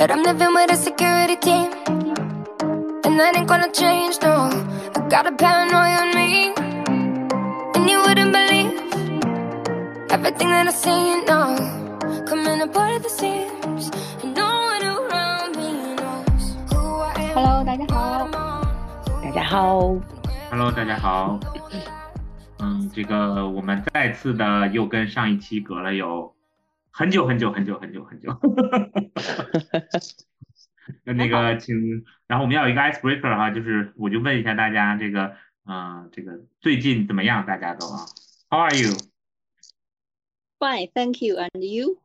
But I'm living with a security team. And that ain't gonna change, no. I got a paranoia on me. And you wouldn't believe everything that I see now. Coming apart at the seams. And no one around me knows who I am. Hello，大家好，大家好，Hello，大家好。嗯，这个我们再次的又跟上一期隔了有很久很久很久很久很久。那那个请，然后我们要有一个 icebreaker 哈，就是我就问一下大家这个，嗯、这个最近怎么样？大家都啊，How are you？Fine, thank you. And you?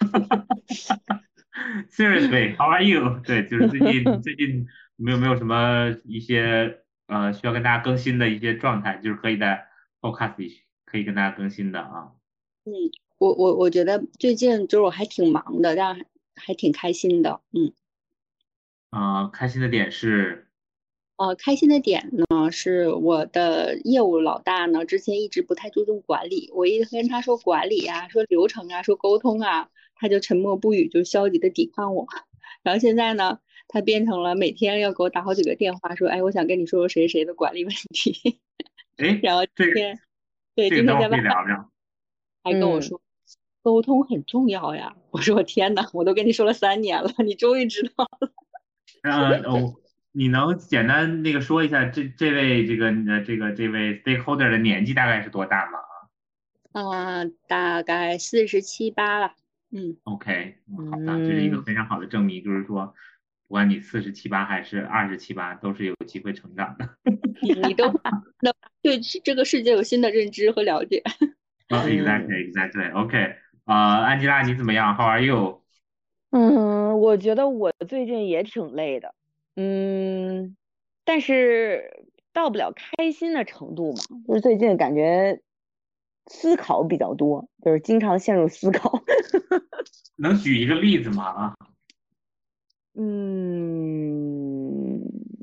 Seriously，How are you？对，就是最近 最近没有没有什么一些呃需要跟大家更新的一些状态，就是可以在 Podcast 里可以跟大家更新的啊。嗯，我我我觉得最近就是我还挺忙的，但还还挺开心的。嗯，啊、开心的点是，呃，开心的点呢是我的业务老大呢，之前一直不太注重管理，我一跟他说管理啊，说流程啊，说沟通啊，他就沉默不语，就消极的抵抗我。然后现在呢，他变成了每天要给我打好几个电话，说，哎，我想跟你说说谁谁的管理问题。哎，然后今天，对，今天在外聊聊。还跟我嗯说沟通很重要呀。我说我天呐，我都跟你说了三年了，你终于知道了。呃哦，你能简单那个说一下这这位这个呃这个这位 stakeholder 的年纪大概是多大吗啊、大概四十七八了。嗯，？OK，嗯好的，这是一个嗯非常好的证明，就是说，不管你四十七八还是二十七八，都是有机会成长的。你你都那对这个世界有新的认知和了解。啊，exactly exactly OK，呃，安吉拉你怎么样？How are you？嗯，我觉得我最近也挺累的，嗯，但是到不了开心的程度嘛，就是最近感觉思考比较多，就是经常陷入思考。能举一个例子吗？啊，嗯，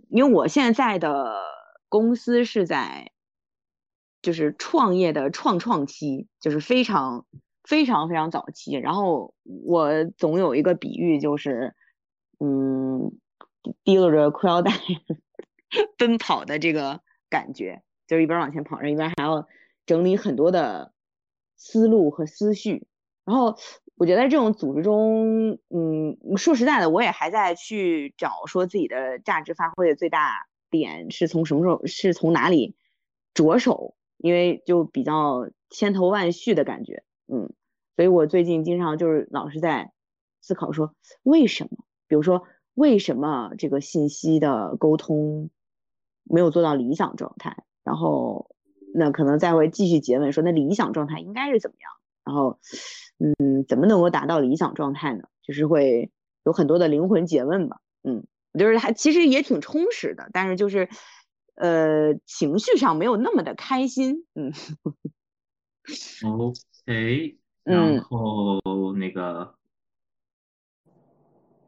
因为我现在的公司是在就是创业的创创期，就是非常非常非常早期。然后我总有一个比喻，就是嗯，提溜着裤腰带 奔跑的这个感觉，就是一边往前跑着，一边还要整理很多的思路和思绪。然后我觉得这种组织中，嗯，说实在的，我也还在去找说自己的价值发挥的最大点是从什么时候，是从哪里着手，因为就比较千头万绪的感觉，嗯，所以我最近经常就是老是在思考说为什么，比如说为什么这个信息的沟通没有做到理想状态，然后那可能再会继续诘问说那理想状态应该是怎么样，然后。嗯，怎么能够达到理想状态呢？就是会有很多的灵魂诘问吧，嗯，就是还其实也挺充实的，但是就是呃情绪上没有那么的开心，嗯 OK，然后那个，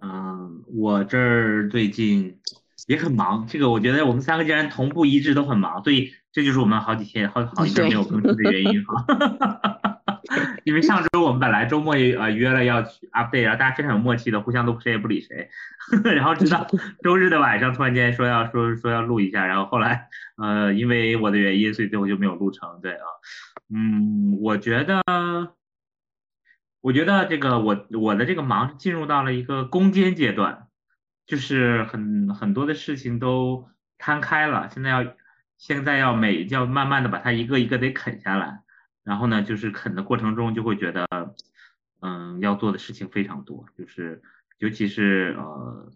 嗯，我这儿最近也很忙，这个我觉得我们三个既然同步一致都很忙，所以这就是我们好几天好好一阵没有更新的原因哈。因为上周我们本来周末也呃约了要去 update，然后大家非常有默契的，互相都谁也不理谁，然后直到 周日的晚上突然间说要说说要录一下，然后后来呃因为我的原因，所以最后就没有录成。对啊，嗯，我觉得我觉得这个我我的这个忙进入到了一个攻坚阶段，就是很很多的事情都摊开了，现在要现在要每要慢慢的把它一个一个得啃下来。然后呢，就是啃的过程中就会觉得，嗯，要做的事情非常多，就是尤其是呃，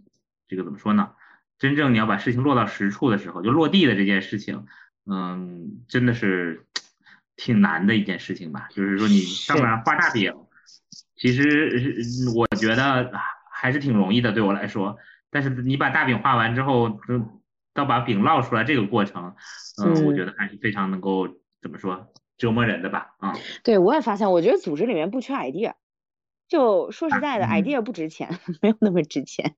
这个怎么说呢？真正你要把事情落到实处的时候，就落地的这件事情，嗯，真的是 挺难的一件事情吧。就是说你上面画大饼，其实我觉得还是挺容易的，对我来说。但是你把大饼画完之后，到把饼烙出来这个过程，嗯，我觉得还是非常能够怎么说？折磨人的吧，啊、嗯，对我也发现，我觉得组织里面不缺 idea，就说实在的、嗯、，idea 不值钱，没有那么值钱。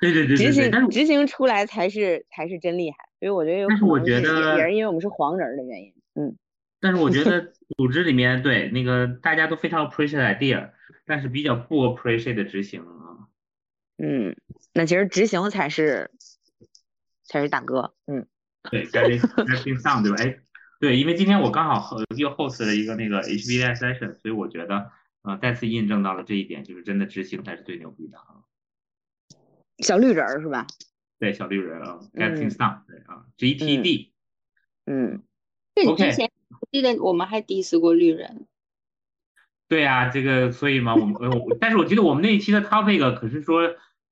对对对执行对执行出来才是才是真厉害。所以我觉得有可能但是我觉得也是因为我们是黄人的原因，嗯。但是我觉得组织里面对那个大家都非常 appreciate idea，但是比较不 appreciate 执行啊。嗯，那其实执行才是才是大哥，嗯，对，getting getting done，对吧？哎，对，因为今天我刚好又 host 了一个那个 HBI session，所以我觉得呃再次印证到了这一点，就是真的执行才是最牛逼的啊。小绿人是吧？对，小绿人啊，getting done，对啊，GTD，嗯，对，之前记得我们还 diss 过绿人。对呀，这个所以嘛，我们呃，但是我记得我们那一期的 topic 可是说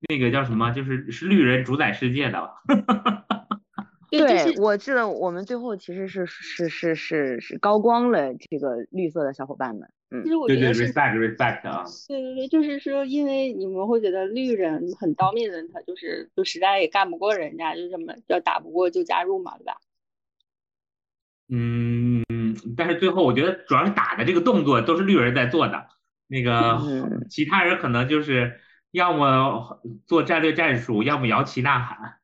那个叫什么，就是是绿人主宰世界的。对，我记得我们最后其实是是是是是高光了这个绿色的小伙伴们。嗯，其实我觉得是 respect respect 啊。对对对，就是说，因为你们会觉得绿人很 dominant，他就是就实在也干不过人家，就这么要打不过就加入嘛，对吧？嗯，但是最后我觉得主要是打的这个动作都是绿人在做的，那个其他人可能就是要么做战略战术，要么摇旗呐喊，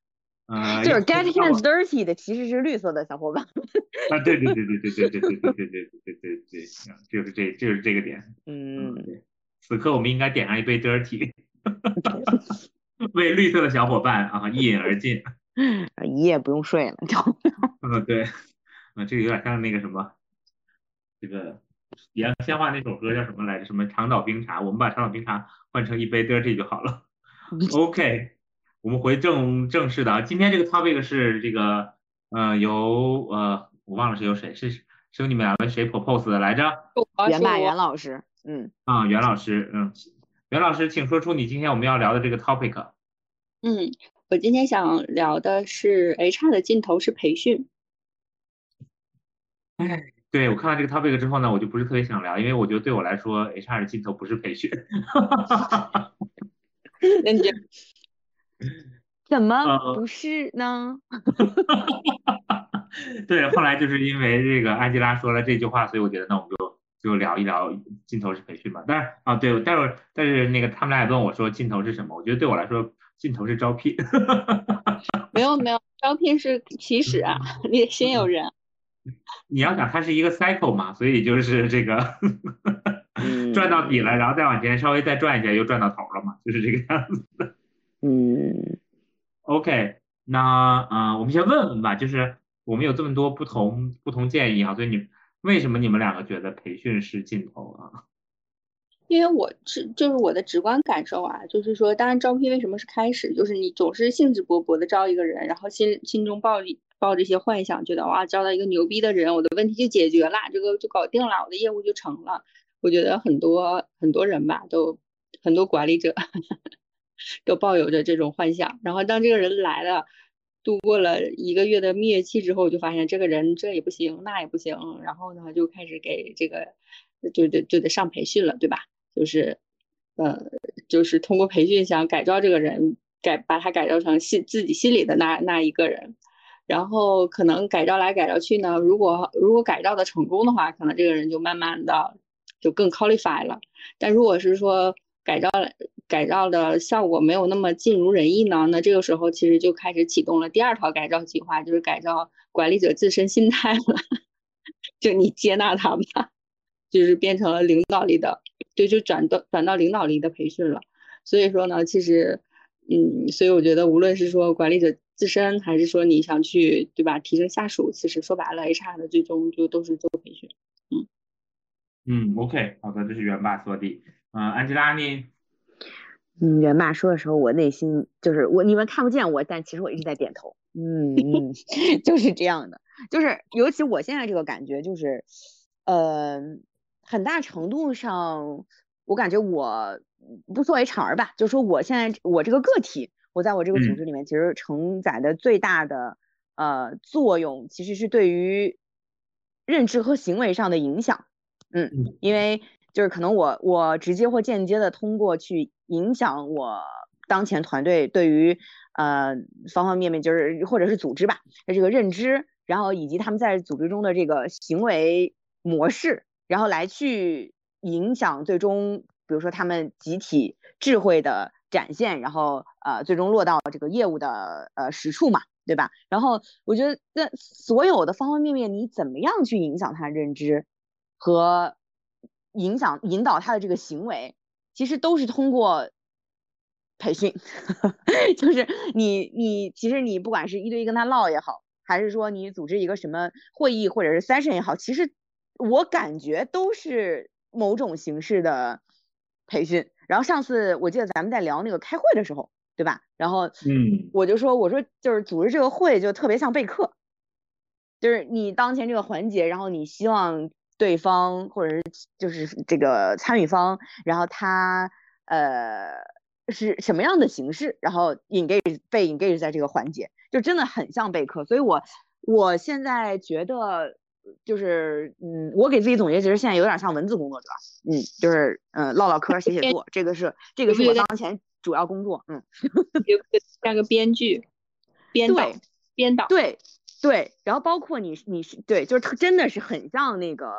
呃，就是 get hands dirty 的其实是绿色的小伙伴。啊，对对对对对对对对对对对对对对，就是这就是这个点。嗯，此刻我们应该点上一杯 dirty，为绿色的小伙伴啊一饮而尽，一夜不用睡了。嗯，对。啊，这个有点像那个什么，这个杨千嬅那首歌叫什么来着？什么长岛冰茶？我们把长岛冰茶换成一杯 dirty 就好了。OK，我们回正正式的啊。今天这个 topic 是这个，呃，由呃，我忘了是由谁，是是由你们两位谁 propose 的来着？袁大袁老师，嗯。啊，袁老师，嗯，袁老师，请说出你今天我们要聊的这个 topic。嗯，我今天想聊的是 HR 的尽头是培训。哎，对我看到这个 topic 之后呢，我就不是特别想聊，因为我觉得对我来说，HR 的尽头不是培训。那你 怎么不是呢？对，后来就是因为这个安吉拉说了这句话，所以我觉得那我们就就聊一聊尽头是培训吧。但是啊，对，但是但是那个他们俩也问我说尽头是什么？我觉得对我来说尽头是招聘。没有没有，招聘是起始啊，你得先有人。你要想它是一个 cycle 嘛，所以就是这个 赚到底了，然后再往前稍微再转一下，又转到头了嘛，就是这个样子。嗯，OK，那嗯，我们先问问吧，就是我们有这么多不同不同建议啊，所以你为什么你们两个觉得培训是尽头啊？因为我是就是我的直观感受啊，就是说，当然招聘为什么是开始，就是你总是兴致勃勃的招一个人，然后心心中抱抱着一些幻想，觉得哇，招到一个牛逼的人，我的问题就解决了，这个就搞定了，我的业务就成了。我觉得很多很多人吧，都很多管理者 都抱有着这种幻想。然后当这个人来了，度过了一个月的蜜月期之后，就发现这个人这也不行，那也不行，然后呢，就开始给这个就得就得上培训了，对吧？就是，呃，就是通过培训想改造这个人，改把他改造成心自己心里的那那一个人，然后可能改造来改造去呢，如果如果改造的成功的话，可能这个人就慢慢的就更 qualify 了。但如果是说改造改造的效果没有那么尽如人意呢，那这个时候其实就开始启动了第二套改造计划，就是改造管理者自身心态了，就你接纳他吧。就是变成了领导力的，就就转到转到领导力的培训了。所以说呢，其实，嗯，所以我觉得无论是说管理者自身，还是说你想去，对吧，提升下属，其实说白了，HR 的最终就都是做培训。嗯嗯，OK，好的，这是元爸说的。嗯，安吉拉呢？嗯，元爸说的时候，我内心就是我你们看不见我，但其实我一直在点头。嗯嗯，就是这样的，就是尤其我现在这个感觉就是，呃。很大程度上，我感觉我不作为 HR 吧，就是说我现在我这个个体，我在我这个组织里面，其实承载的最大的呃作用，其实是对于认知和行为上的影响。嗯，因为就是可能我我直接或间接的通过去影响我当前团队对于呃方方面面，就是或者是组织吧的这个认知，然后以及他们在组织中的这个行为模式。然后来去影响最终，比如说他们集体智慧的展现，然后呃最终落到这个业务的呃实处嘛，对吧？然后我觉得那所有的方方面面，你怎么样去影响他认知和影响引导他的这个行为，其实都是通过培训，就是你你其实你不管是一对一跟他唠也好，还是说你组织一个什么会议或者是 session 也好，其实我感觉都是某种形式的培训。然后上次我记得咱们在聊那个开会的时候，对吧？然后嗯，我就说我说就是组织这个会就特别像备课，就是你当前这个环节，然后你希望对方或者是就是这个参与方，然后他呃。是什么样的形式？然后 engage 被 engage 在这个环节，就真的很像备课。所以我我现在觉得，就是嗯，我给自己总结，其实现在有点像文字工作者，嗯，就是嗯，唠唠嗑、写写作，这个是这个是我当前主要工作，嗯，像个编剧、编导、编导，对对。然后包括你你是对，就是他真的是很像那个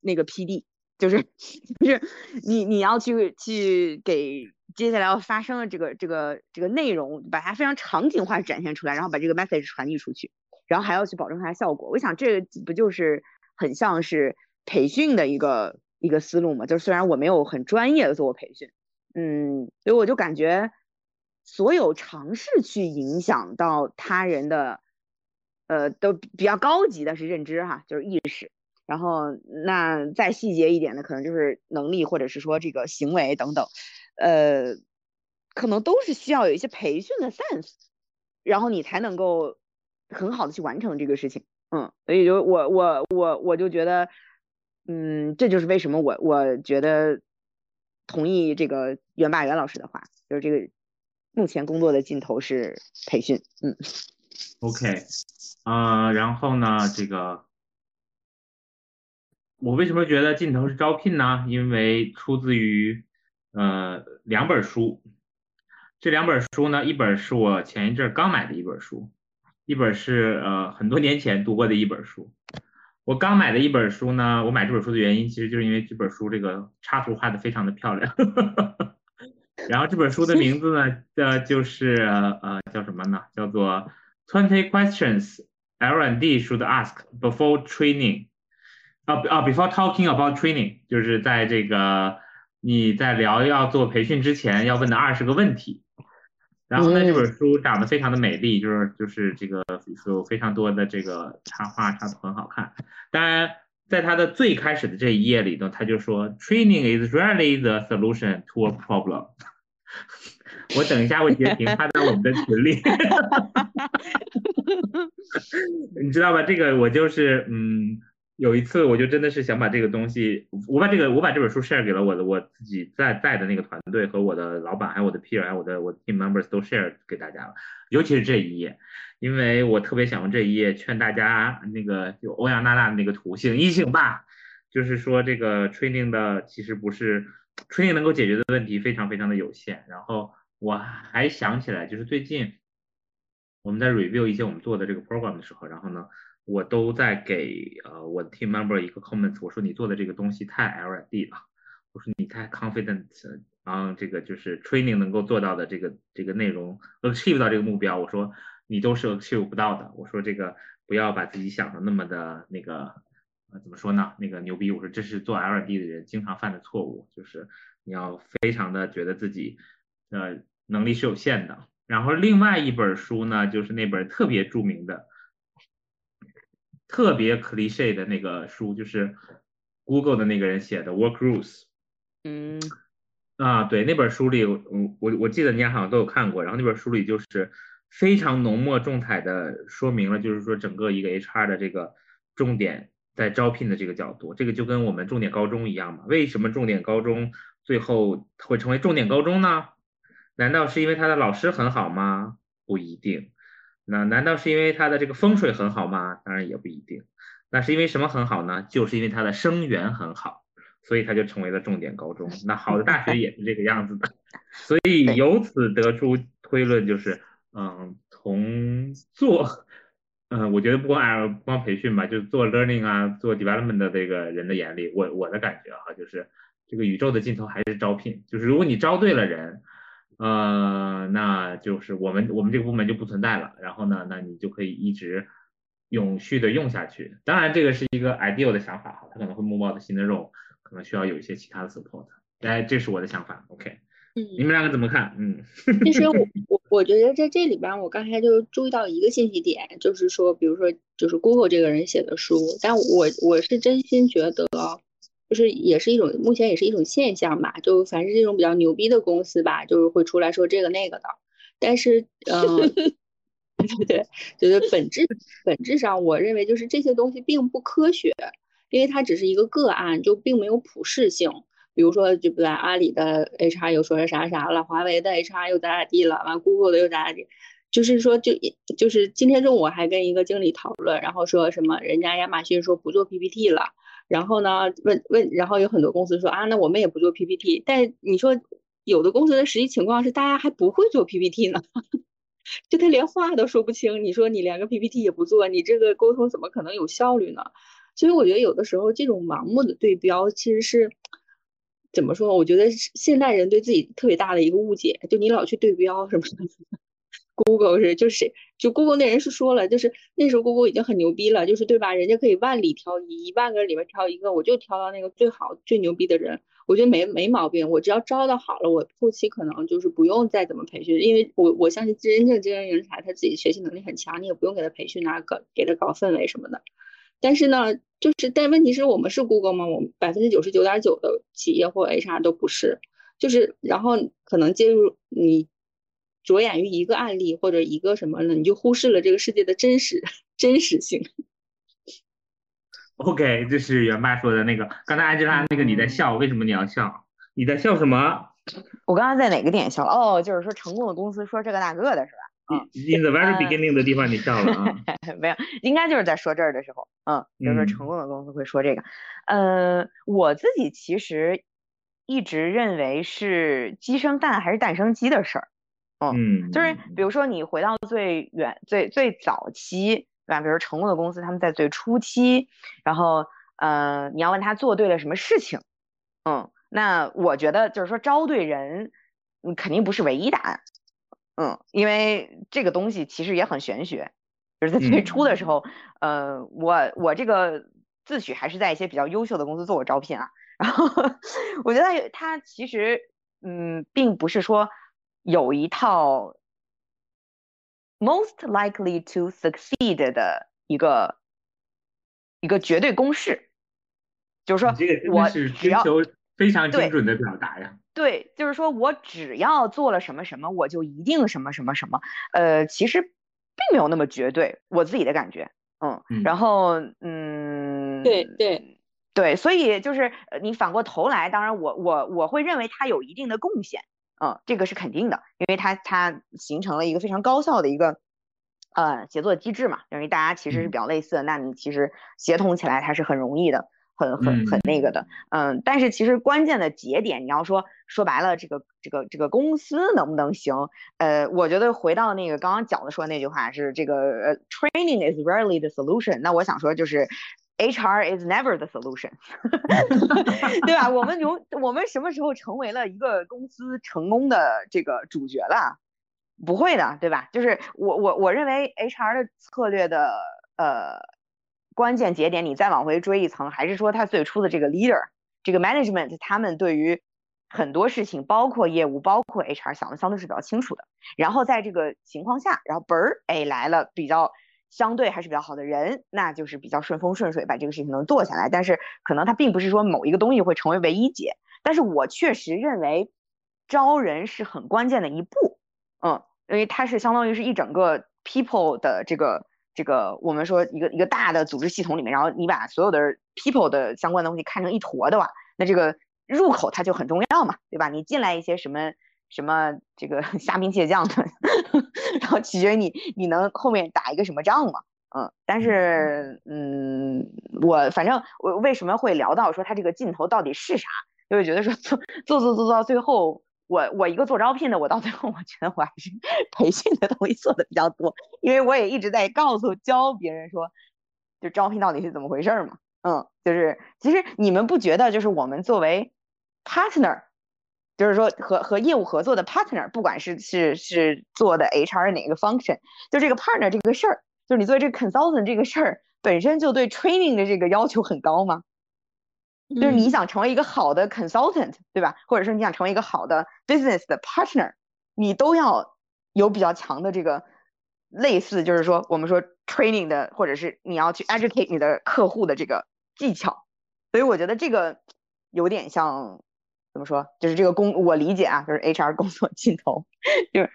那个 PD，就是 就是你你要去去给。接下来要发生的这个这个这个内容，把它非常场景化展现出来，然后把这个 message 传递出去，然后还要去保证它的效果。我想这不就是很像是培训的一个一个思路嘛？就是虽然我没有很专业的做过培训，嗯，所以我就感觉所有尝试去影响到他人的，呃，都比较高级的是认知哈，就是意识。然后那再细节一点的，可能就是能力或者是说这个行为等等。呃，可能都是需要有一些培训的 sense，然后你才能够很好的去完成这个事情。嗯，所以就我我我我就觉得，嗯，这就是为什么我我觉得同意这个袁霸元老师的话，就是这个目前工作的尽头是培训。嗯，OK，呃，然后呢，这个我为什么觉得尽头是招聘呢？因为出自于。呃，两本书，这两本书呢，一本是我前一阵刚买的一本书，一本是呃很多年前读过的一本书。我刚买的一本书呢，我买这本书的原因其实就是因为这本书这个插图画的非常的漂亮。然后这本书的名字呢，呃，就是呃叫什么呢？叫做 Twenty Questions L&D Should Ask Before Training，啊啊，Before Talking About Training，就是在这个。你在聊要做培训之前要问的二十个问题，然后呢，这本书长得非常的美丽，就是就是这个有非常多的这个插画，插图很好看。当然，在它的最开始的这一页里头，他就说，Training is rarely the solution to a problem。我等一下会截屏发在我们的群里，你知道吧？这个我就是嗯。有一次，我就真的是想把这个东西，我把这个，我把这本书 share 给了我的我自己在在的那个团队和我的老板，还有我的 peer，还有我的我的 team members 都 share 给大家了。尤其是这一页，因为我特别想用这一页劝大家，那个就欧阳娜娜的那个图醒一醒吧，就是说这个 training 的其实不是 training 能够解决的问题非常非常的有限。然后我还想起来，就是最近我们在 review 一些我们做的这个 program 的时候，然后呢。我都在给呃我的 team member 一个 comments，我说你做的这个东西太 L&D 了，我说你太 confident，然后这个就是 training 能够做到的这个这个内容 achieve 到这个目标，我说你都是 achieve 不到的，我说这个不要把自己想的那么的那个呃怎么说呢，那个牛逼，我说这是做 L&D 的人经常犯的错误，就是你要非常的觉得自己呃能力是有限的。然后另外一本书呢，就是那本特别著名的。特别 cliche 的那个书，就是 Google 的那个人写的 Work Rules。嗯，啊，对，那本书里，我我我记得你好像都有看过。然后那本书里就是非常浓墨重彩的说明了，就是说整个一个 HR 的这个重点在招聘的这个角度。这个就跟我们重点高中一样嘛？为什么重点高中最后会成为重点高中呢？难道是因为他的老师很好吗？不一定。那难道是因为它的这个风水很好吗？当然也不一定。那是因为什么很好呢？就是因为它的生源很好，所以它就成为了重点高中。那好的大学也是这个样子的。所以由此得出推论，就是嗯，从做，嗯，我觉得不光不光培训吧，就做 learning 啊，做 development 的这个人的眼里，我我的感觉哈，就是这个宇宙的尽头还是招聘。就是如果你招对了人。呃，那就是我们我们这个部门就不存在了。然后呢，那你就可以一直永续的用下去。当然，这个是一个 ideal 的想法哈，它可能会 move out 新的 role，可能需要有一些其他的 support。哎，这是我的想法。OK，嗯你们两个怎么看？嗯，其实我我我觉得在这里边，我刚才就注意到一个信息点，就是说，比如说，就是 Google 这个人写的书，但我我是真心觉得，就是也是一种目前也是一种现象吧，就凡是这种比较牛逼的公司吧，就是会出来说这个那个的。但是，嗯，对 对，就是本质本质上，我认为就是这些东西并不科学，因为它只是一个个案，就并没有普适性。比如说，就不在阿里的 HR 又说啥啥了，华为的 HR 又咋咋地了，完 Google 的又咋咋地，就是说，就就是今天中午我还跟一个经理讨论，然后说什么人家亚马逊说不做 PPT 了，然后呢问问，然后有很多公司说啊，那我们也不做 PPT，但你说有的公司的实际情况是大家还不会做 PPT 呢，就他连话都说不清，你说你连个 PPT 也不做，你这个沟通怎么可能有效率呢？所以我觉得有的时候这种盲目的对标其实是。怎么说？我觉得现代人对自己特别大的一个误解，就你老去对标什么，Google 是就是就 Google 那人是说了，就是那时候 Google 已经很牛逼了，就是对吧？人家可以万里挑一，一万个里面挑一个，我就挑到那个最好最牛逼的人，我觉得没没毛病。我只要招的好了，我后期可能就是不用再怎么培训，因为我我相信真正精英人才他自己学习能力很强，你也不用给他培训啊，搞给他搞氛围什么的。但是呢，就是，但问题是我们是 Google 吗？我们百分之九十九点九的企业或 HR 都不是，就是，然后可能介入你着眼于一个案例或者一个什么呢，你就忽视了这个世界的真实 真实性。OK，这是袁爸说的那个，刚才安吉拉那个你在笑，为什么你要笑？你在笑什么？我刚刚在哪个点笑了？哦，就是说成功的公司说这个那个的是吧？In the very beginning 的地方你笑了啊？没有，应该就是在说这儿的时候，嗯，就是说成功的公司会说这个。嗯，我自己其实一直认为是鸡生蛋还是蛋生鸡的事儿。嗯，就是比如说你回到最远、最最早期，对吧？比如成功的公司，他们在最初期，然后，呃，你要问他做对了什么事情，嗯，那我觉得就是说招对人，嗯，肯定不是唯一答案。嗯，因为这个东西其实也很玄学，就是在最初的时候，呃，我我这个自诩还是在一些比较优秀的公司做过招聘啊，然后 我觉得他其实，嗯，并不是说有一套 most likely to succeed 的一个一个绝对公式，就是说我只要。非常精准的表达呀，对，就是说我只要做了什么什么，我就一定什么什么什么，呃，其实并没有那么绝对，我自己的感觉，嗯，然后，嗯，对对。对，所以就是你反过头来，当然我我我会认为它有一定的贡献，嗯，这个是肯定的，因为它它形成了一个非常高效的一个呃协作机制嘛，因为大家其实是比较类似的，那你其实协同起来它是很容易的。很很很那个的，嗯，但是其实关键的节点，你要说说白了，这个这个这个公司能不能行？呃，我觉得回到那个刚刚讲的说那句话是这个呃，training is rarely the solution。那我想说就是 HR is never the solution，对吧？我们永我们什么时候成为了一个公司成功的这个主角了？不会的，对吧？就是我我我认为 HR 的策略的呃。关键节点，你再往回追一层，还是说他最初的这个 leader，这个 management，他们对于很多事情，包括业务，包括 HR，想的相对是比较清楚的。然后在这个情况下，然后嘣儿，哎来了比较相对还是比较好的人，那就是比较顺风顺水，把这个事情能做下来。但是可能他并不是说某一个东西会成为唯一解。但是我确实认为招人是很关键的一步，嗯，因为它是相当于是一整个 people 的这个。这个我们说一个一个大的组织系统里面，然后你把所有的 people 的相关的东西看成一坨的话，那这个入口它就很重要嘛，对吧？你进来一些什么什么这个 虾兵蟹将的，然后取决于你你能后面打一个什么仗嘛，嗯。但是嗯，我反正我为什么会聊到说他这个尽头到底是啥？就会觉得说做做做做到最后。我我一个做招聘的，我到最后我觉得我还是 培训的东西做的比较多，因为我也一直在告诉教别人说，就招聘到底是怎么回事嘛，嗯，就是其实你们不觉得就是我们作为 partner，就是说和和业务合作的 partner，不管是是是做的 HR 哪个 function，就这个 partner 这个事儿，就是你作为这个 consultant 这个事儿本身就对 training 的这个要求很高嘛？就是你想成为一个好的 consultant，对吧？或者说你想成为一个好的 business 的 partner，你都要有比较强的这个类似，就是说我们说 training 的，或者是你要去 educate 你的客户的这个技巧。所以我觉得这个有点像怎么说，就是这个工我理解啊，就是 HR 工作尽头，就是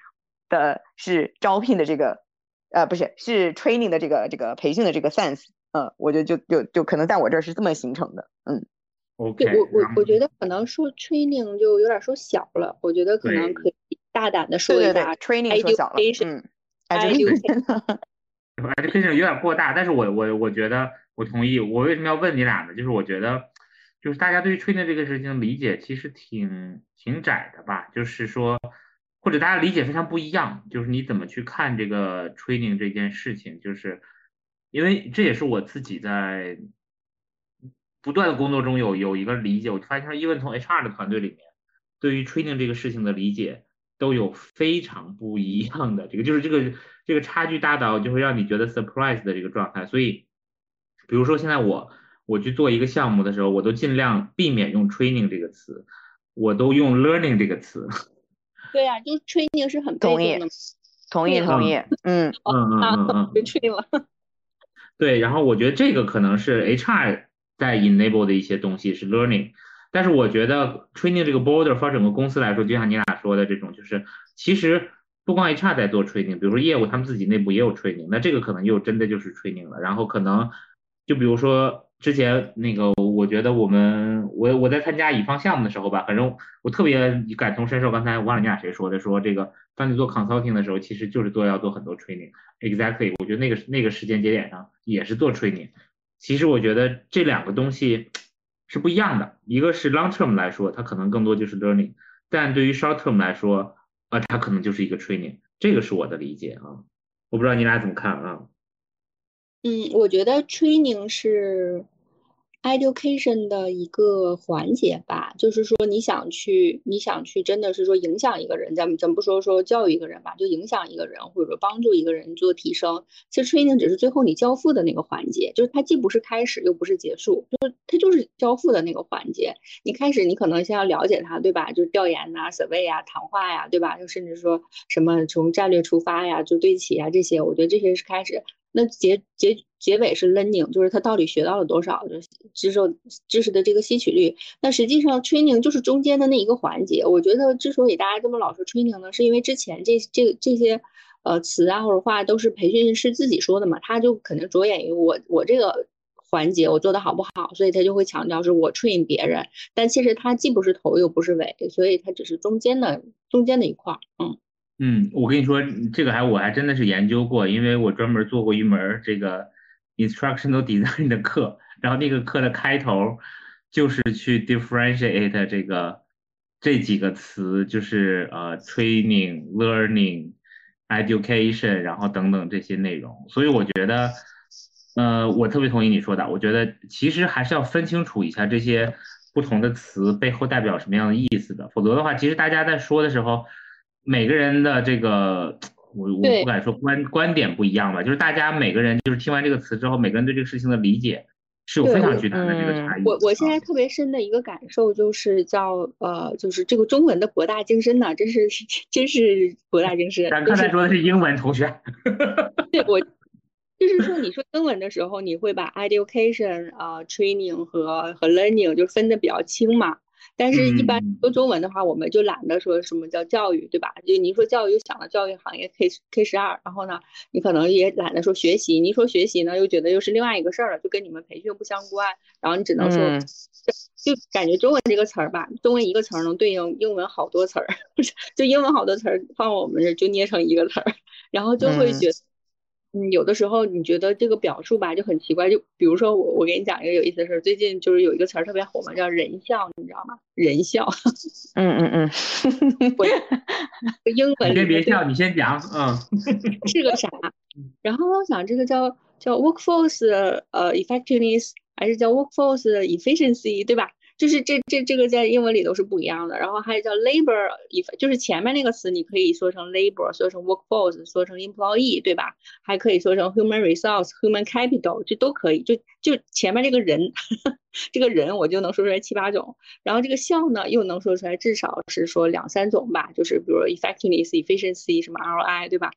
的是招聘的这个呃不是是 training 的这个这个培训的这个 sense，嗯，我觉得就就就可能在我这儿是这么形成的，嗯。OK，我我我觉得可能说 training 就有点说小了，我觉得可能可以大胆的说一下 training 说小了，嗯，education 有点过大，但是我我我觉得我同意。我为什么要问你俩呢？就是我觉得就是大家对于 training 这个事情理解其实挺挺窄的吧，就是说或者大家理解非常不一样，就是你怎么去看这个 training 这件事情，就是因为这也是我自己在。不断的工作中有有一个理解，我发现，因为从 HR 的团队里面，对于 training 这个事情的理解都有非常不一样的这个，就是这个这个差距大到就会让你觉得 surprise 的这个状态。所以，比如说现在我我去做一个项目的时候，我都尽量避免用 training 这个词，我都用 learning 这个词。对呀，就 training 是很同意，同意同意，嗯嗯嗯嗯嗯，被 train 了。对，然后我觉得这个可能是 HR。在 enable 的一些东西是 learning，但是我觉得 training 这个 border for 整个公司来说，就像你俩说的这种，就是其实不光 HR 在做 training，比如说业务他们自己内部也有 training，那这个可能又真的就是 training 了。然后可能就比如说之前那个，我觉得我们我我在参加乙方项目的时候吧，反正我特别感同身受。刚才我忘了你俩谁说的，说这个当你做 consulting 的时候，其实就是做要做很多 training。Exactly，我觉得那个那个时间节点上也是做 training。其实我觉得这两个东西是不一样的，一个是 long term 来说，它可能更多就是 learning，但对于 short term 来说，啊，它可能就是一个 training，这个是我的理解啊，我不知道你俩怎么看啊？嗯，我觉得 training 是。Education 的一个环节吧，就是说你想去，你想去，真的是说影响一个人，咱们咱不说说教育一个人吧，就影响一个人，或者说帮助一个人做提升。其实 training 只是最后你交付的那个环节，就是它既不是开始，又不是结束，就是它就是交付的那个环节。你开始你可能先要了解它，对吧？就是调研呐、survey 呀、谈话呀，对吧？就甚至说什么从战略出发呀，就对齐啊这些，我觉得这些是开始。那结结结尾是 learning，就是他到底学到了多少，就是知识知识的这个吸取率。那实际上 training 就是中间的那一个环节。我觉得之所以大家这么老说 training 呢，是因为之前这这这些呃词啊或者话都是培训师自己说的嘛，他就肯定着眼于我我这个环节我做的好不好，所以他就会强调是我 train 别人。但其实他既不是头又不是尾，所以他只是中间的中间的一块儿，嗯。嗯，我跟你说，这个还我还真的是研究过，因为我专门做过一门这个 instructional design 的课，然后那个课的开头就是去 differentiate 这个这几个词，就是呃 training、learning、education，然后等等这些内容。所以我觉得，呃，我特别同意你说的，我觉得其实还是要分清楚一下这些不同的词背后代表什么样的意思的，否则的话，其实大家在说的时候。每个人的这个，我我不敢说观观点不一样吧，就是大家每个人就是听完这个词之后，每个人对这个事情的理解是有非常巨大的这个差异。我我现在特别深的一个感受就是叫呃，就是这个中文的博大精深呢，真是 真是博大精深。咱刚才说的是英文同学。对，我就是说你说英文的时候，你会把 education 啊 training 和和 learning 就分的比较清嘛。但是，一般说中文的话，我们就懒得说什么叫教育，对吧？就你说教育，又想到教育行业 K K 十二，然后呢，你可能也懒得说学习。你一说学习呢，又觉得又是另外一个事儿了，就跟你们培训不相关。然后你只能说，就感觉中文这个词儿吧，中文一个词儿能对应英文好多词儿，就英文好多词儿放我们这就捏成一个词儿，然后就会觉得。嗯，有的时候你觉得这个表述吧就很奇怪，就比如说我我给你讲一个有意思的事儿，最近就是有一个词儿特别火嘛，叫人效，你知道吗？人效。嗯嗯嗯。我 英文。你先别笑，你先讲。嗯。是个啥？然后我想这个叫叫 workforce 呃 effectiveness 还是叫 workforce efficiency 对吧？就是这这这个在英文里都是不一样的。然后还有叫 labor，就是前面那个词你可以说成 labor，说成 workforce，说成 employee，对吧？还可以说成 human resource，human capital，这都可以。就就前面这个人，这个人我就能说出来七八种。然后这个效呢，又能说出来至少是说两三种吧，就是比如 effectiveness，efficiency，什么 ROI，对吧？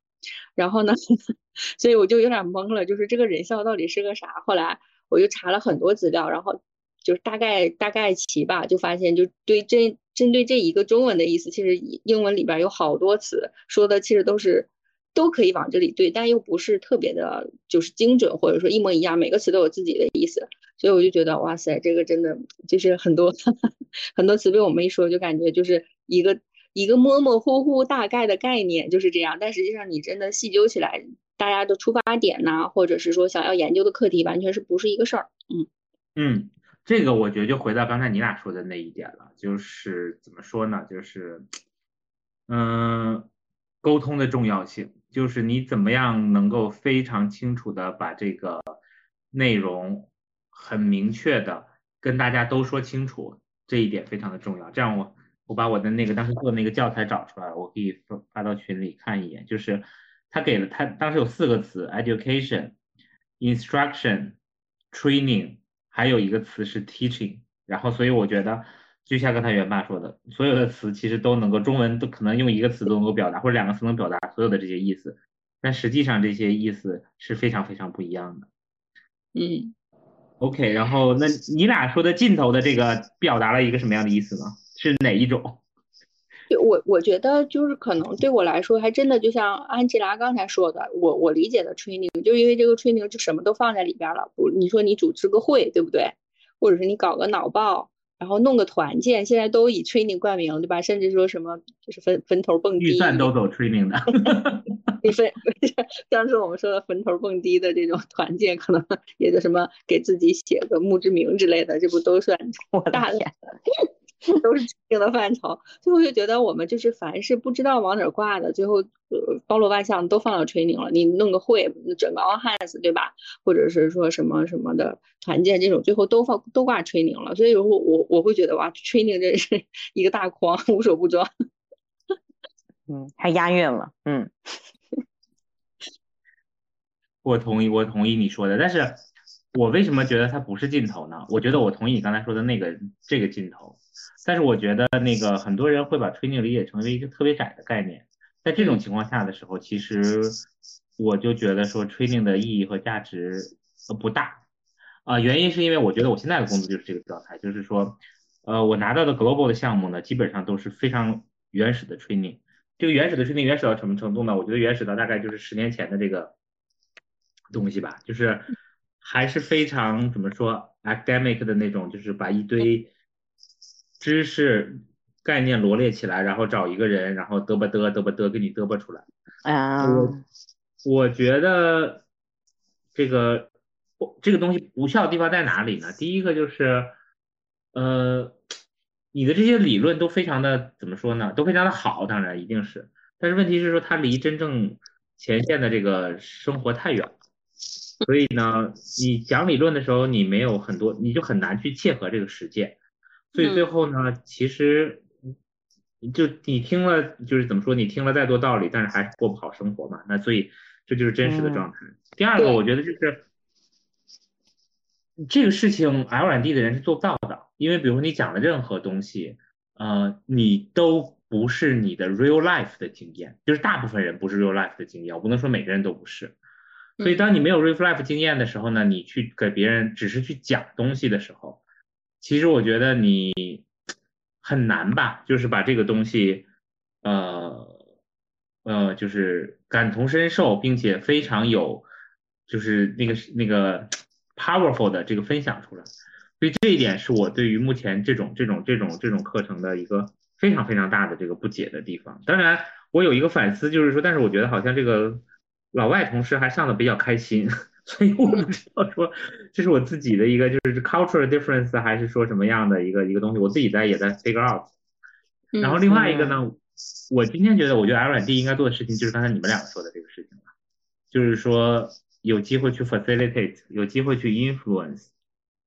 然后呢，所以我就有点懵了，就是这个人效到底是个啥？后来我就查了很多资料，然后就是大概大概齐吧，就发现就对针针对这一个中文的意思，其实英文里边有好多词说的其实都是都可以往这里对，但又不是特别的，就是精准或者说一模一样，每个词都有自己的意思。所以我就觉得哇塞，这个真的就是很多 很多词被我们一说，就感觉就是一个。一个模模糊糊大概的概念就是这样，但实际上你真的细究起来，大家的出发点呐，或者是说想要研究的课题，完全是不是一个事儿。嗯嗯，这个我觉得就回到刚才你俩说的那一点了，就是怎么说呢？就是嗯，沟通的重要性，就是你怎么样能够非常清楚的把这个内容很明确的跟大家都说清楚，这一点非常的重要。这样我。我把我的那个当时做的那个教材找出来，我可以发发到群里看一眼。就是他给了他当时有四个词：education、instruction、training，还有一个词是 teaching。然后，所以我觉得就像刚才元爸说的，所有的词其实都能够中文都可能用一个词都能够表达，或者两个词能表达所有的这些意思。但实际上这些意思是非常非常不一样的。嗯，OK。然后那你俩说的尽头的这个表达了一个什么样的意思呢？是哪一种？对我，我觉得就是可能对我来说，还真的就像安吉拉刚才说的，我我理解的 training，就因为这个 training 就什么都放在里边了。不，你说你组织个会，对不对？或者是你搞个脑报，然后弄个团建，现在都以 training 冠名，对吧？甚至说什么就是坟坟头蹦迪，预算都走 training 的。你分，当时我们说的坟头蹦迪的这种团建，可能也就什么给自己写个墓志铭之类的，这不都算大的？都是定的范畴，最后就觉得我们就是凡是不知道往哪挂的，最后呃包罗万象都放到 training 了。你弄个会，整个 all hands 对吧？或者是说什么什么的团建这种，最后都放都挂 training 了。所以我我我会觉得哇，training 真是一个大筐，无所不装。嗯，还押韵了。嗯，我同意，我同意你说的。但是我为什么觉得它不是尽头呢？我觉得我同意你刚才说的那个这个尽头。但是我觉得那个很多人会把 training 理解成为一个特别窄的概念，在这种情况下的时候，其实我就觉得说 training 的意义和价值呃不大。啊，原因是因为我觉得我现在的工作就是这个状态，就是说呃我拿到的 global 的项目呢，基本上都是非常原始的 training，这个原始的 training 原始到什么程度呢？我觉得原始到大概就是十年前的这个东西吧，就是还是非常怎么说 academic 的那种，就是把一堆知识概念罗列起来，然后找一个人，然后嘚吧嘚嘚吧嘚给你嘚吧出来。啊，我我觉得这个这个东西无效的地方在哪里呢？第一个就是，呃，你的这些理论都非常的怎么说呢？都非常的好，当然一定是，但是问题是说它离真正前线的这个生活太远了，所以呢，你讲理论的时候，你没有很多，你就很难去切合这个实践。所以最后呢，其实就你听了，就是怎么说，你听了再多道理，但是还是过不好生活嘛。那所以这就是真实的状态。第二个，我觉得就是这个事情，L&D 的人是做不到的，因为比如说你讲的任何东西，呃，你都不是你的 real life 的经验，就是大部分人不是 real life 的经验，我不能说每个人都不是。所以当你没有 real life 经验的时候呢，你去给别人只是去讲东西的时候。其实我觉得你很难吧，就是把这个东西，呃，呃，就是感同身受，并且非常有，就是那个那个 powerful 的这个分享出来。所以这一点是我对于目前这种这种这种这种课程的一个非常非常大的这个不解的地方。当然，我有一个反思，就是说，但是我觉得好像这个老外同事还上的比较开心。所以我不知道说这是我自己的一个就是 cultural difference 还是说什么样的一个一个东西，我自己在也在 figure out。然后另外一个呢，我今天觉得我觉得 L&D 应该做的事情就是刚才你们两个说的这个事情了，就是说有机会去 facilitate，有机会去 influence，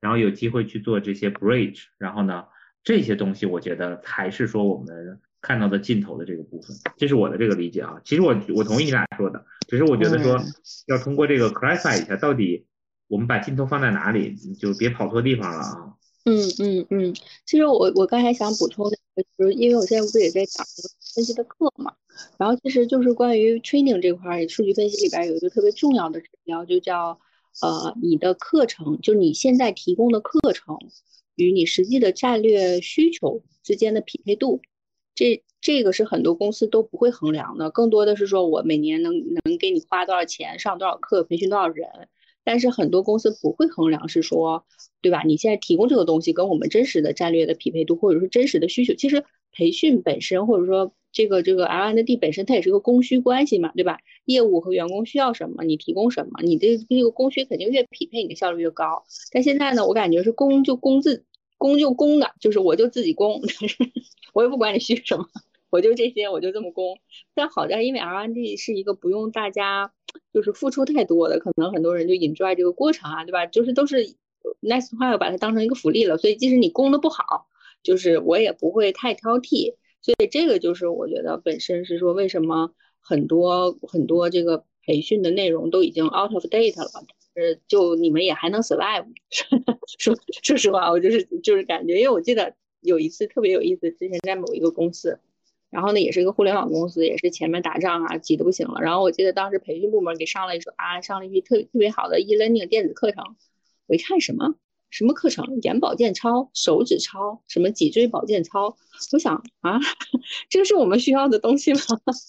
然后有机会去做这些 bridge，然后呢，这些东西我觉得才是说我们看到的尽头的这个部分，这是我的这个理解啊。其实我我同意你俩说的，只是我觉得说要通过这个 clarify 一下，到底我们把镜头放在哪里，就别跑错地方了啊。嗯嗯嗯，其实我我刚才想补充的，就是因为我现在不是也在讲分析的课嘛，然后其实就是关于 training 这块数据分析里边有一个特别重要的指标，就叫呃你的课程，就你现在提供的课程与你实际的战略需求之间的匹配度，这这个是很多公司都不会衡量的，更多的是说我每年能能给你花多少钱，上多少课，培训多少人。但是很多公司不会衡量，是说，对吧？你现在提供这个东西跟我们真实的战略的匹配度，或者说真实的需求，其实培训本身，或者说这个这个 L&D 本身，它也是个供需关系嘛，对吧？业务和员工需要什么，你提供什么，你的这个供需肯定越匹配，你的效率越高。但现在呢，我感觉是供就供自供就供的，就是我就自己供，我也不管你需什么。我就这些，我就这么攻。但好在，因为 R N D 是一个不用大家就是付出太多的，可能很多人就 enjoy 这个过程啊，对吧？就是都是 nice 要把它当成一个福利了。所以即使你攻的不好，就是我也不会太挑剔。所以这个就是我觉得本身是说，为什么很多很多这个培训的内容都已经 out of date 了，呃，就你们也还能 survive。说说实话，我就是就是感觉，因为我记得有一次特别有意思，之前在某一个公司。然后呢，也是一个互联网公司，也是前面打仗啊，急得不行了。然后我记得当时培训部门给上了一首啊，上了一批特特别好的 e-learning 电子课程。我一看什么什么课程，眼保健操、手指操、什么脊椎保健操，我想啊，这个是我们需要的东西吗？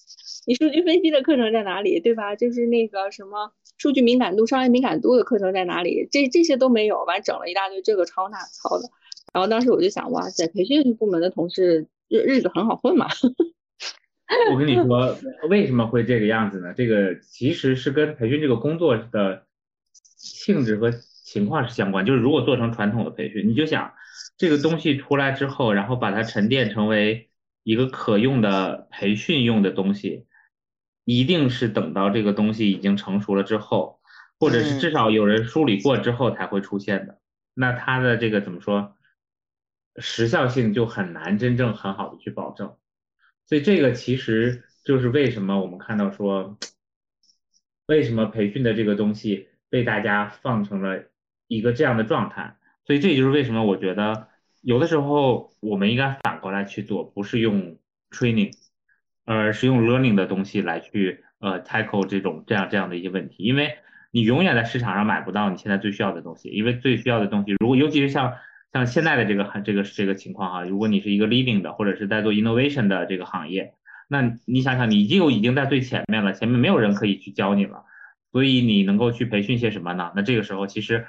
你数据分析的课程在哪里，对吧？就是那个什么数据敏感度、商业敏感度的课程在哪里？这这些都没有，完整了一大堆这个抄那抄的。然后当时我就想，哇塞，培训部门的同事。日日子很好混嘛，我跟你说 为什么会这个样子呢？这个其实是跟培训这个工作的性质和情况是相关。就是如果做成传统的培训，你就想这个东西出来之后，然后把它沉淀成为一个可用的培训用的东西，一定是等到这个东西已经成熟了之后，或者是至少有人梳理过之后才会出现的。那它的这个怎么说？时效性就很难真正很好的去保证，所以这个其实就是为什么我们看到说，为什么培训的这个东西被大家放成了一个这样的状态，所以这就是为什么我觉得有的时候我们应该反过来去做，不是用 training，而是用 learning 的东西来去呃 tackle 这种这样这样的一些问题，因为你永远在市场上买不到你现在最需要的东西，因为最需要的东西，如果尤其是像。像现在的这个这个这个情况哈，如果你是一个 leading 的或者是在做 innovation 的这个行业，那你想想，你就已经在最前面了，前面没有人可以去教你了，所以你能够去培训些什么呢？那这个时候其实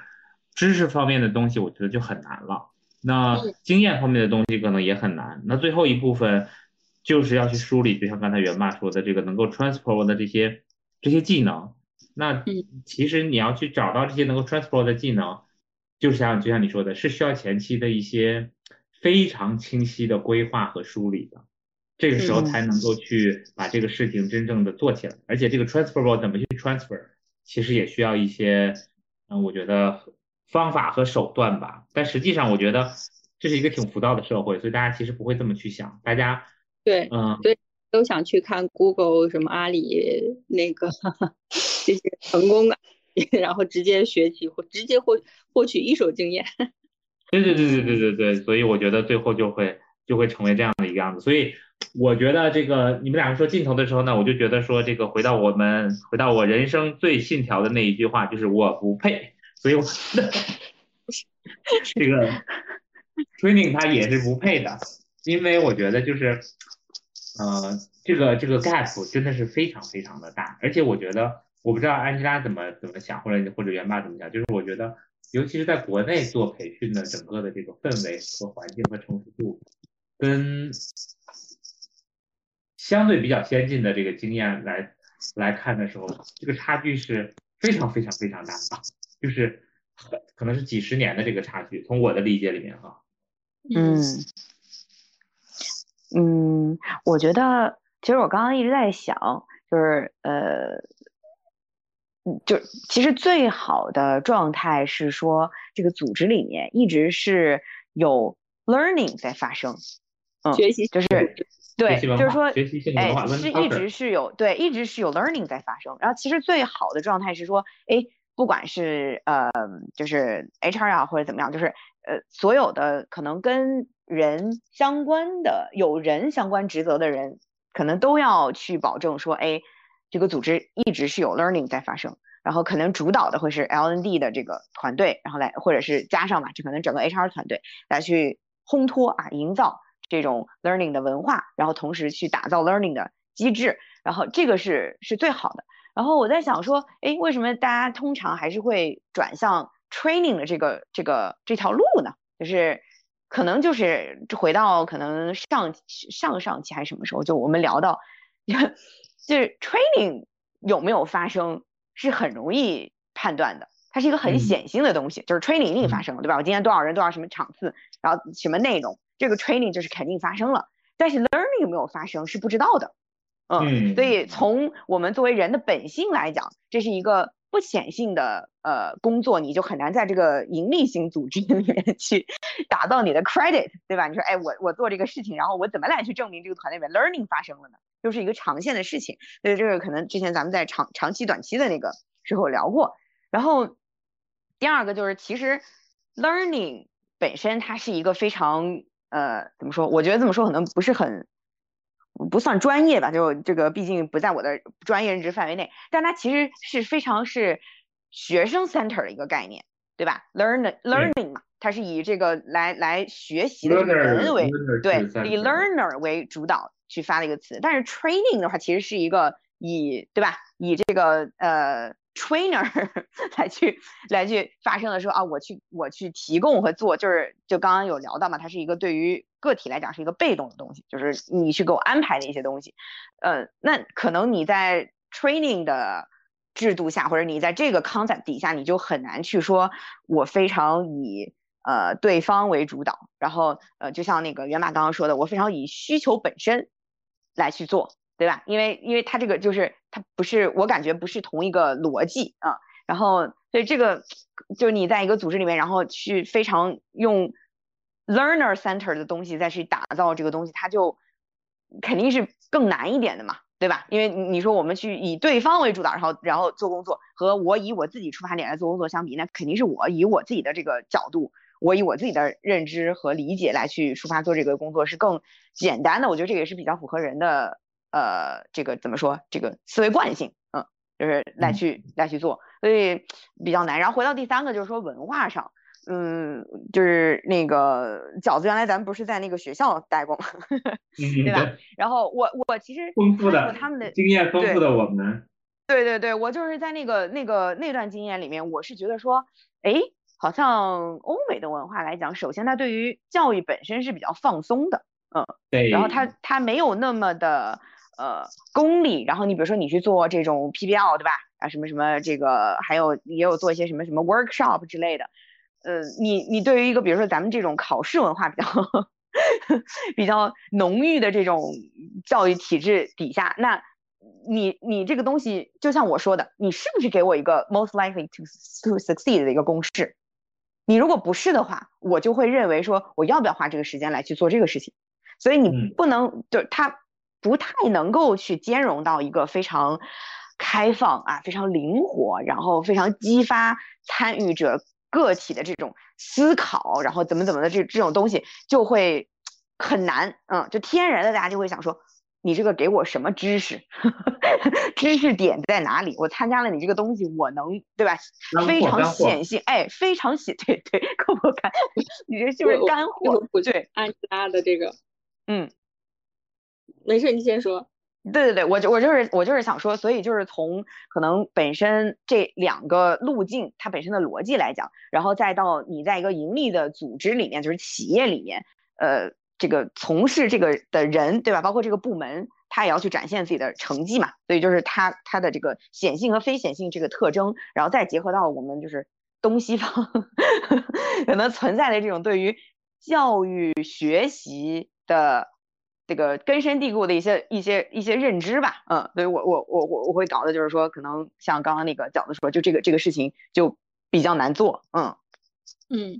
知识方面的东西我觉得就很难了，那经验方面的东西可能也很难。那最后一部分就是要去梳理，就像刚才袁爸说的这个能够 transfer 的这些这些技能，那其实你要去找到这些能够 transfer 的技能。就是像就像你说的，是需要前期的一些非常清晰的规划和梳理的，这个时候才能够去把这个事情真正的做起来。而且这个 transferable 怎么去 transfer，其实也需要一些，嗯，我觉得方法和手段吧。但实际上，我觉得这是一个挺浮躁的社会，所以大家其实不会这么去想。大家对，嗯，对，都想去看 Google 什么阿里那个 这些成功的。然后直接学习或直接获获取一手经验。对 对对对对对对，所以我觉得最后就会就会成为这样的一个样子。所以我觉得这个你们两个说尽头的时候呢，我就觉得说这个回到我们回到我人生最信条的那一句话，就是我不配。所以我这个 training 它也是不配的，因为我觉得就是呃这个这个 gap 真的是非常非常的大，而且我觉得。我不知道安吉拉怎么怎么想，或者或者元爸怎么想，就是我觉得，尤其是在国内做培训的整个的这个氛围和环境和成熟度，跟相对比较先进的这个经验来来看的时候，这个差距是非常非常非常大的，就是可能是几十年的这个差距。从我的理解里面哈，嗯嗯，我觉得其实我刚刚一直在想，就是呃。嗯，就其实最好的状态是说，这个组织里面一直是有 learning 在发生，嗯，学习就是对，就是说，学习性文化，哎，是一直是有对，一直是有 learning 在发生。然后其实最好的状态是说，哎，不管是呃，就是 HR 啊或者怎么样，就是呃，所有的可能跟人相关的、有人相关职责的人，可能都要去保证说，哎。这个组织一直是有 learning 在发生，然后可能主导的会是 LND 的这个团队，然后来或者是加上吧，这可能整个 HR 团队来去烘托啊，营造这种 learning 的文化，然后同时去打造 learning 的机制，然后这个是是最好的。然后我在想说，哎，为什么大家通常还是会转向 training 的这个这个这条路呢？就是可能就是回到可能上上上期还是什么时候，就我们聊到。就是 training 有没有发生是很容易判断的，它是一个很显性的东西，就是 training 一定发生了，对吧？我今天多少人多少什么场次，然后什么内容，这个 training 就是肯定发生了。但是 learning 有没有发生是不知道的，嗯，所以从我们作为人的本性来讲，这是一个。不显性的呃工作，你就很难在这个盈利型组织里面去 打造你的 credit，对吧？你说，哎，我我做这个事情，然后我怎么来去证明这个团队里面 learning 发生了呢？又是一个长线的事情，所以这个可能之前咱们在长长期、短期的那个时候聊过。然后第二个就是，其实 learning 本身它是一个非常呃怎么说？我觉得这么说可能不是很。不算专业吧，就这个毕竟不在我的专业认知范围内，但它其实是非常是学生 center 的一个概念，对吧？learn learning 嘛，它是以这个来来学习的人为对，以 learner 为主导去发的一个词。但是 training 的话，其实是一个以对吧？以这个呃。trainer 来去来去发生的时候啊，我去我去提供和做，就是就刚刚有聊到嘛，它是一个对于个体来讲是一个被动的东西，就是你去给我安排的一些东西。呃，那可能你在 training 的制度下，或者你在这个 concept 底下，你就很难去说我非常以呃对方为主导，然后呃就像那个元马刚刚说的，我非常以需求本身来去做。对吧？因为因为它这个就是它不是我感觉不是同一个逻辑啊。然后所以这个就是你在一个组织里面，然后去非常用 learner center 的东西再去打造这个东西，它就肯定是更难一点的嘛，对吧？因为你说我们去以对方为主导，然后然后做工作，和我以我自己出发点来做工作相比，那肯定是我以我自己的这个角度，我以我自己的认知和理解来去出发做这个工作是更简单的。我觉得这个也是比较符合人的。呃，这个怎么说？这个思维惯性，嗯，就是来去来去做，所以比较难。然后回到第三个，就是说文化上，嗯，就是那个饺子，原来咱们不是在那个学校待过吗？对吧？然后我我其实丰富的他们的经验丰富的我们，对对对，我就是在那个那个那段经验里面，我是觉得说，哎，好像欧美的文化来讲，首先它对于教育本身是比较放松的，嗯，对，然后它它没有那么的。呃，功利，然后你比如说你去做这种 PBL，对吧？啊，什么什么这个，还有也有做一些什么什么 workshop 之类的。呃，你你对于一个比如说咱们这种考试文化比较 比较浓郁的这种教育体制底下，那你你这个东西就像我说的，你是不是给我一个 most likely to to succeed 的一个公式？你如果不是的话，我就会认为说我要不要花这个时间来去做这个事情？所以你不能就是他。不太能够去兼容到一个非常开放啊，非常灵活，然后非常激发参与者个体的这种思考，然后怎么怎么的这这种东西就会很难，嗯，就天然的大家就会想说，你这个给我什么知识，知识点在哪里？我参加了你这个东西，我能对吧？非常显性，哎，非常显，对对，够不干？你这就是干货，不对，安拉的这个，嗯。没事，你先说。对对对，我就我就是我就是想说，所以就是从可能本身这两个路径它本身的逻辑来讲，然后再到你在一个盈利的组织里面，就是企业里面，呃，这个从事这个的人，对吧？包括这个部门，他也要去展现自己的成绩嘛。所以就是他他的这个显性和非显性这个特征，然后再结合到我们就是东西方 可能存在的这种对于教育学习的。这个根深蒂固的一些一些一些认知吧，嗯，所以我我我我我会搞的就是说，可能像刚刚那个饺子说，就这个这个事情就比较难做，嗯嗯。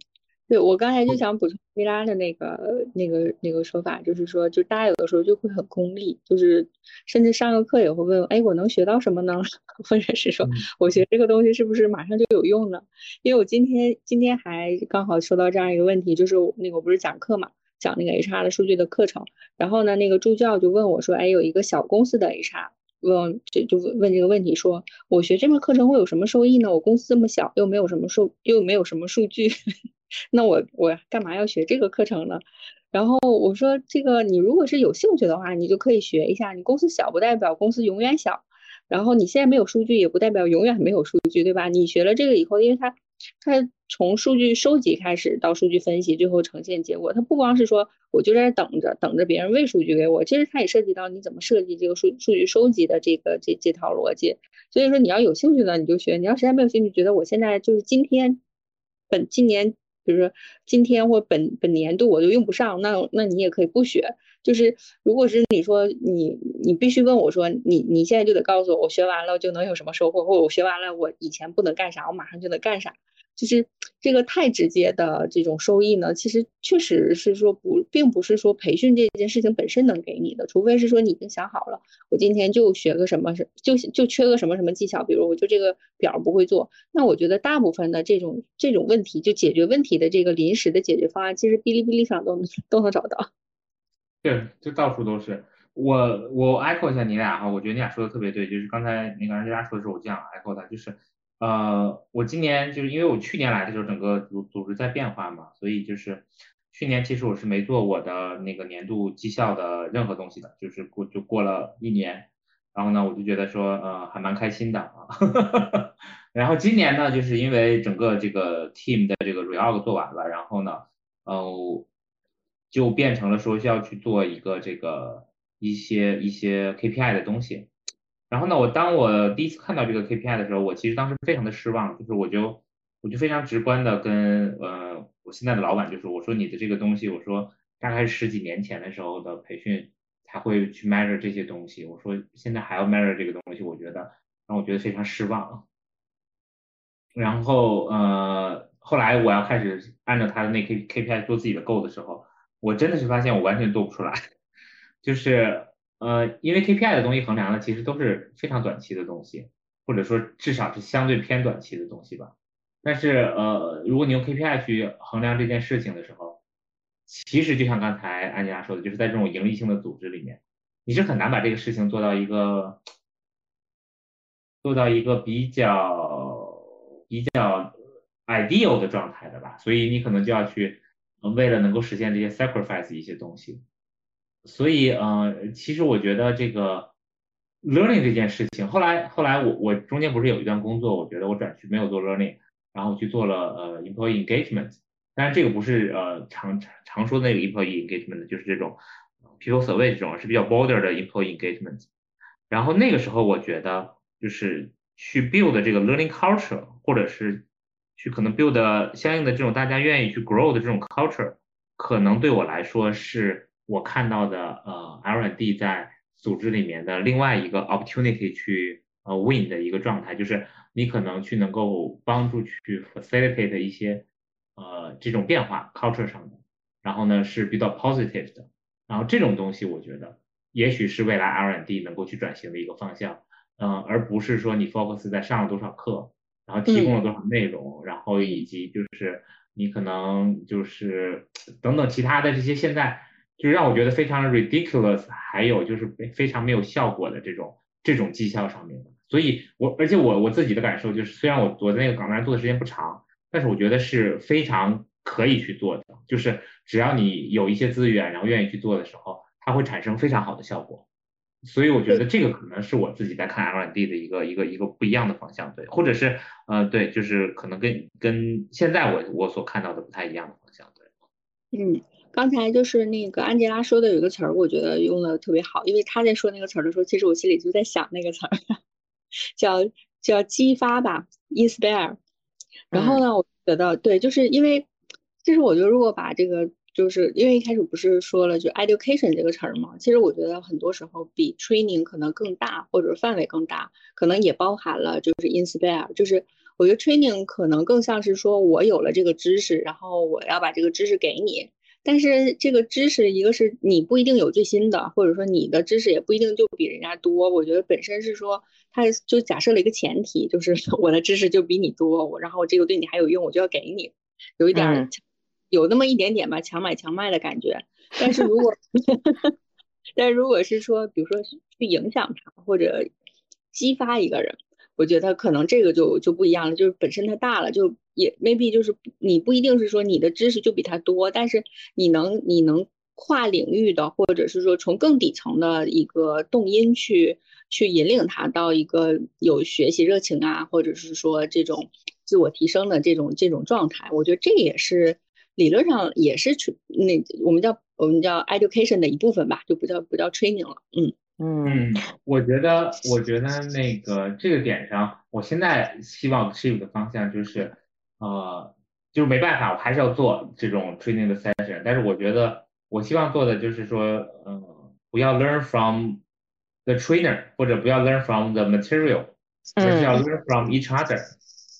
对我刚才就想补充薇拉的那个、那个、那个说法，就是说，就大家有的时候就会很功利，就是甚至上个课也会问，哎，我能学到什么呢？或者是说我学这个东西是不是马上就有用呢？因为我今天今天还刚好收到这样一个问题，就是那个我不是讲课嘛，讲那个 HR 的数据的课程，然后呢，那个助教就问我说，哎，有一个小公司的 HR 问就就问问这个问题，说我学这门课程会有什么收益呢？我公司这么小，又没有什么数，又没有什么数据。那我我干嘛要学这个课程呢？然后我说这个你如果是有兴趣的话，你就可以学一下。你公司小不代表公司永远小，然后你现在没有数据也不代表永远没有数据，对吧？你学了这个以后，因为它它从数据收集开始到数据分析，最后呈现结果，它不光是说我就在这等着等着别人喂数据给我，其实它也涉及到你怎么设计这个数数据收集的这个这这套逻辑。所以说你要有兴趣的你就学，你要实在没有兴趣，觉得我现在就是今天本今年。比如说今天或本本年度我就用不上，那那你也可以不学。就是如果是你说你你必须问我说你你现在就得告诉我我学完了就能有什么收获，或者我学完了我以前不能干啥，我马上就能干啥。就是这个太直接的这种收益呢，其实确实是说不，并不是说培训这件事情本身能给你的，除非是说你已经想好了，我今天就学个什么，是就就缺个什么什么技巧，比如我就这个表不会做，那我觉得大部分的这种这种问题就解决问题的这个临时的解决方案，其实哔哩哔哩上都能都能找到。对，就到处都是。我我 echo 一下你俩哈，我觉得你俩说的特别对，就是刚才那个安吉拉说的时候，我这样 echo 他，就是。呃，我今年就是因为我去年来的时候，整个组组织在变化嘛，所以就是去年其实我是没做我的那个年度绩效的任何东西的，就是过就过了一年，然后呢，我就觉得说呃还蛮开心的啊，然后今年呢，就是因为整个这个 team 的这个 reorg 做完了，然后呢，呃，就变成了说需要去做一个这个一些一些 KPI 的东西。然后呢，我当我第一次看到这个 KPI 的时候，我其实当时非常的失望，就是我就我就非常直观的跟呃我现在的老板就说，我说你的这个东西，我说大概是十几年前的时候的培训才会去 measure 这些东西，我说现在还要 measure 这个东西，我觉得让我觉得非常失望。然后呃后来我要开始按照他的那 K KPI 做自己的 g o 的时候，我真的是发现我完全做不出来，就是。呃，因为 KPI 的东西衡量的其实都是非常短期的东西，或者说至少是相对偏短期的东西吧。但是呃，如果你用 KPI 去衡量这件事情的时候，其实就像刚才安吉拉说的，就是在这种盈利性的组织里面，你是很难把这个事情做到一个做到一个比较比较 ideal 的状态的吧。所以你可能就要去为了能够实现这些 sacrifice 一些东西。所以，呃，其实我觉得这个 learning 这件事情，后来后来我我中间不是有一段工作，我觉得我转去没有做 learning，然后去做了呃 employee engagement，但是这个不是呃常常说的那个 employee engagement，就是这种 people survey 这种是比较 border 的 employee engagement。然后那个时候我觉得就是去 build 这个 learning culture，或者是去可能 build 相应的这种大家愿意去 grow 的这种 culture，可能对我来说是。我看到的呃 R&D 在组织里面的另外一个 opportunity 去呃 win 的一个状态，就是你可能去能够帮助去 facilitate 一些呃这种变化 culture 上的，然后呢是比较 positive 的，然后这种东西我觉得也许是未来 R&D 能够去转型的一个方向，嗯，而不是说你 focus 在上了多少课，然后提供了多少内容，然后以及就是你可能就是等等其他的这些现在。就是让我觉得非常 ridiculous，还有就是非常没有效果的这种这种绩效上面的，所以我而且我我自己的感受就是，虽然我我在那个岗位上做的时间不长，但是我觉得是非常可以去做的，就是只要你有一些资源，然后愿意去做的时候，它会产生非常好的效果。所以我觉得这个可能是我自己在看 R&D 的一个一个一个不一样的方向，对，或者是呃对，就是可能跟跟现在我我所看到的不太一样的方向，对，嗯。刚才就是那个安吉拉说的有一个词儿，我觉得用的特别好，因为他在说那个词儿的时候，其实我心里就在想那个词儿，叫叫激发吧，inspire。然后呢，我觉得对，就是因为，其实我觉得如果把这个就是因为一开始不是说了就 education 这个词儿嘛，其实我觉得很多时候比 training 可能更大，或者范围更大，可能也包含了就是 inspire，就是我觉得 training 可能更像是说我有了这个知识，然后我要把这个知识给你。但是这个知识，一个是你不一定有最新的，或者说你的知识也不一定就比人家多。我觉得本身是说，它就假设了一个前提，就是 我的知识就比你多，我然后这个对你还有用，我就要给你，有一点有那么一点点吧，强买强卖的感觉。但是如果，但如果是说，比如说去影响他或者激发一个人。我觉得可能这个就就不一样了，就是本身他大了，就也 maybe 就是你不一定是说你的知识就比他多，但是你能你能跨领域的，或者是说从更底层的一个动因去去引领他到一个有学习热情啊，或者是说这种自我提升的这种这种状态，我觉得这也是理论上也是那我们叫我们叫 education 的一部分吧，就不叫不叫 training 了，嗯。嗯，我觉得，我觉得那个这个点上，我现在希望持有的方向就是，呃，就是没办法，我还是要做这种 training 的 session。但是我觉得，我希望做的就是说，嗯，不要 learn from the trainer，或者不要 learn from the material，而是要 learn from each other。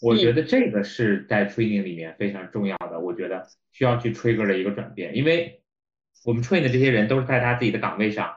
我觉得这个是在 training 里面非常重要的，我觉得需要去 trigger 的一个转变，因为我们 train 的这些人都是在他自己的岗位上。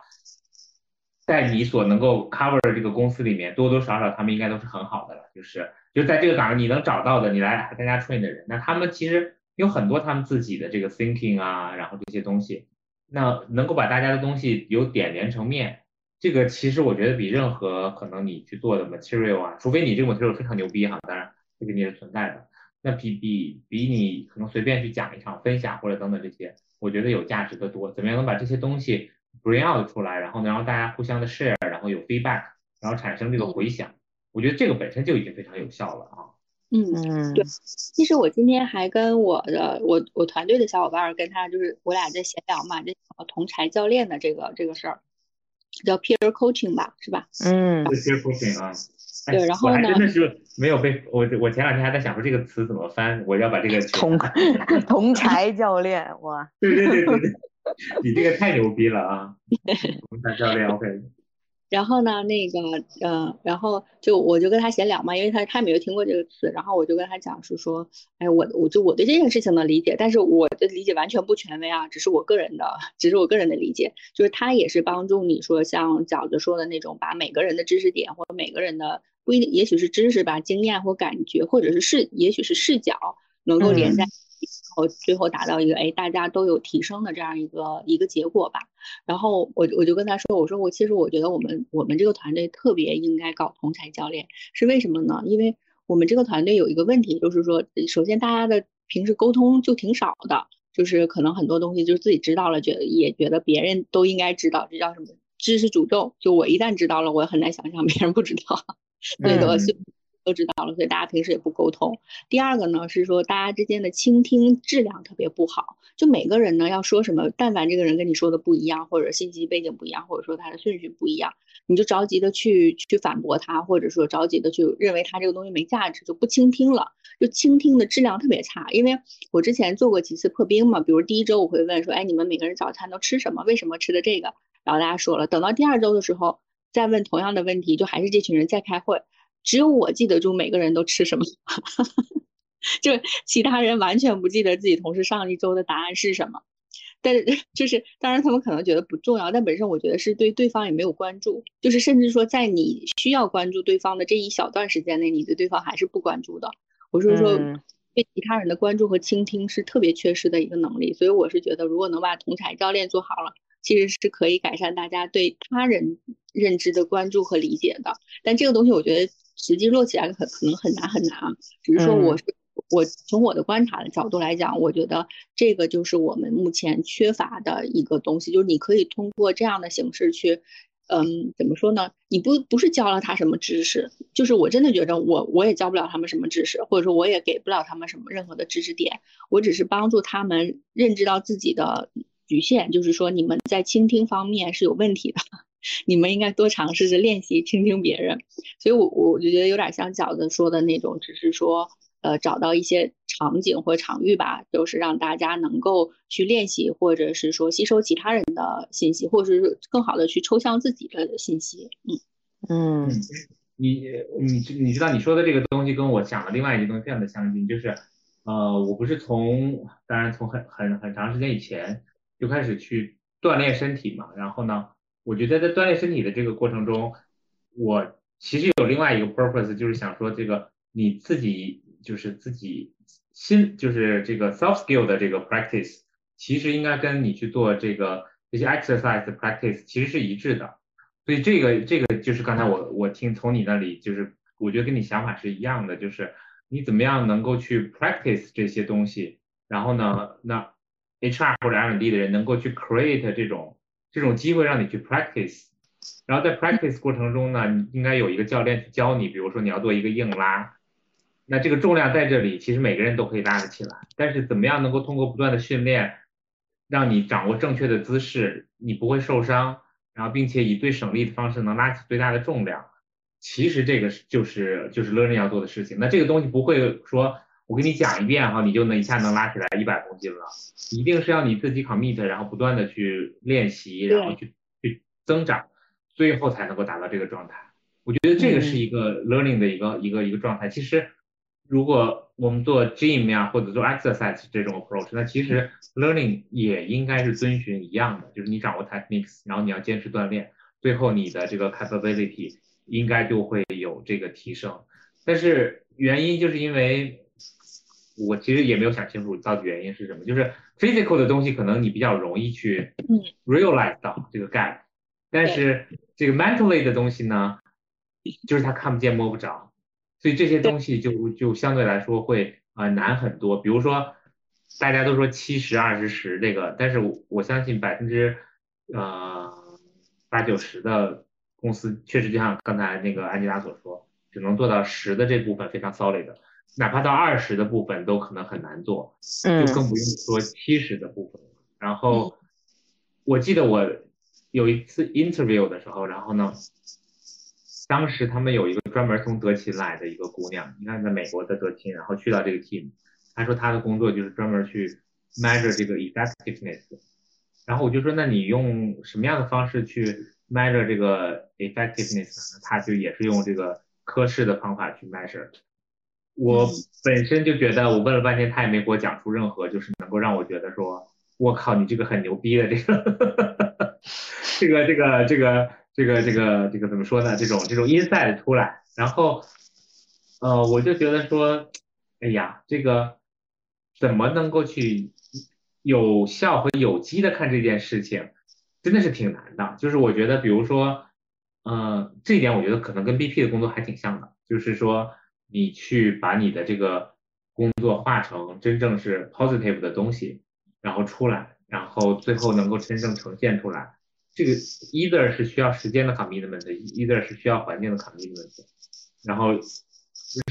在你所能够 cover 的这个公司里面，多多少少他们应该都是很好的了。就是，就在这个岗位你能找到的，你来参加 train 的人，那他们其实有很多他们自己的这个 thinking 啊，然后这些东西，那能够把大家的东西有点连成面，这个其实我觉得比任何可能你去做的 material 啊，除非你这个 material 非常牛逼哈，当然这个你是存在的，那比比比你可能随便去讲一场分享或者等等这些，我觉得有价值的多。怎么样能把这些东西？bring out 出来，然后呢，让大家互相的 share，然后有 feedback，然后产生这个回响，我觉得这个本身就已经非常有效了啊。嗯嗯，对。其实我今天还跟我的我我团队的小伙伴跟他就是我俩在闲聊嘛，这同柴教练的这个这个事儿，叫 peer coaching 吧，是吧？嗯，peer coaching 啊。对，然后呢？我还真的是没有被我我前两天还在想说这个词怎么翻，我要把这个同 同柴教练哇。对对对对 对。你这个太牛逼了啊！同柴教练 OK。然后呢，那个，呃，然后就我就跟他闲聊嘛，因为他他没有听过这个词，然后我就跟他讲是说，哎，我我就我对这件事情的理解，但是我的理解完全不权威啊，只是我个人的，只是我个人的理解，就是他也是帮助你说像饺子说的那种，把每个人的知识点或者每个人的不一定，也许是知识吧、经验或感觉，或者是视，也许是视角，能够连在一起。然后最后达到一个哎，大家都有提升的这样一个一个结果吧。然后我我就跟他说，我说我其实我觉得我们我们这个团队特别应该搞同才教练，是为什么呢？因为我们这个团队有一个问题，就是说，首先大家的平时沟通就挺少的，就是可能很多东西就是自己知道了，觉得也觉得别人都应该知道，这叫什么知识诅咒？就我一旦知道了，我很难想象别人不知道，那个都知道了，所以大家平时也不沟通。第二个呢是说，大家之间的倾听质量特别不好。就每个人呢要说什么，但凡这个人跟你说的不一样，或者信息背景不一样，或者说他的顺序不一样，你就着急的去去反驳他，或者说着急的去认为他这个东西没价值，就不倾听了。就倾听的质量特别差。因为我之前做过几次破冰嘛，比如第一周我会问说，哎，你们每个人早餐都吃什么？为什么吃的这个？然后大家说了，等到第二周的时候再问同样的问题，就还是这群人在开会。只有我记得住每个人都吃什么，就其他人完全不记得自己同事上一周的答案是什么。但是就是当然他们可能觉得不重要，但本身我觉得是对对方也没有关注，就是甚至说在你需要关注对方的这一小段时间内，你对对方还是不关注的。我是说对其他人的关注和倾听是特别缺失的一个能力，所以我是觉得如果能把同产教练做好了。其实是可以改善大家对他人认知的关注和理解的，但这个东西我觉得实际落起来很可能很难很难啊。只是说我是我从我的观察的角度来讲，我觉得这个就是我们目前缺乏的一个东西，就是你可以通过这样的形式去，嗯，怎么说呢？你不不是教了他什么知识，就是我真的觉得我我也教不了他们什么知识，或者说我也给不了他们什么任何的知识点，我只是帮助他们认知到自己的。局限就是说，你们在倾听方面是有问题的，你们应该多尝试着练习听听别人。所以，我我就觉得有点像饺子说的那种，只是说，呃找到一些场景或场域吧，就是让大家能够去练习，或者是说吸收其他人的信息，或者是更好的去抽象自己的信息。嗯嗯，你你你知道你说的这个东西跟我讲的另外一个东西非常的相近，就是呃我不是从当然从很很很长时间以前就开始去锻炼身体嘛，然后呢，我觉得在锻炼身体的这个过程中，我其实有另外一个 purpose，就是想说这个你自己就是自己心就是这个 self skill 的这个 practice，其实应该跟你去做这个这些 exercise 的 practice 其实是一致的。所以这个这个就是刚才我我听从你那里就是我觉得跟你想法是一样的，就是你怎么样能够去 practice 这些东西，然后呢，那 HR 或者 R&D 的人能够去 create 这种这种机会让你去 practice，然后在 practice 过程中呢，你应该有一个教练去教你，比如说你要做一个硬拉，那这个重量在这里其实每个人都可以拉得起来，但是怎么样能够通过不断的训练，让你掌握正确的姿势，你不会受伤。然后，并且以最省力的方式能拉起最大的重量，其实这个是就是就是 learning 要做的事情。那这个东西不会说我给你讲一遍哈，你就能一下能拉起来一百公斤了，一定是要你自己 commit，然后不断的去练习，然后去去增长，最后才能够达到这个状态。我觉得这个是一个 learning 的一个一个一个状态。其实。如果我们做 gym 呀，或者做 exercise 这种 approach，那其实 learning 也应该是遵循一样的，就是你掌握 techniques，然后你要坚持锻炼，最后你的这个 capability 应该就会有这个提升。但是原因就是因为我其实也没有想清楚到底原因是什么，就是 physical 的东西可能你比较容易去 realize 到这个 gap，但是这个 mentally 的东西呢，就是他看不见摸不着。所以这些东西就就相对来说会啊难很多。比如说，大家都说七十二十十这个，但是我相信百分之呃八九十的公司确实就像刚才那个安吉拉所说，只能做到十的这部分非常 solid，哪怕到二十的部分都可能很难做，就更不用说七十的部分。然后我记得我有一次 interview 的时候，然后呢。当时他们有一个专门从德勤来的一个姑娘，你看在美国的德勤，然后去到这个 team，她说她的工作就是专门去 measure 这个 effectiveness，然后我就说那你用什么样的方式去 measure 这个 effectiveness 呢？她就也是用这个科室的方法去 measure。我本身就觉得我问了半天，他也没给我讲出任何就是能够让我觉得说，我靠，你这个很牛逼的这个，这个这个这个。这个这个这个怎么说呢？这种这种 inside 出来，然后，呃，我就觉得说，哎呀，这个怎么能够去有效和有机的看这件事情，真的是挺难的。就是我觉得，比如说，嗯，这一点我觉得可能跟 BP 的工作还挺像的，就是说你去把你的这个工作化成真正是 positive 的东西，然后出来，然后最后能够真正呈现出来。这个 either 是需要时间的 commitment，either 是需要环境的 commitment，然后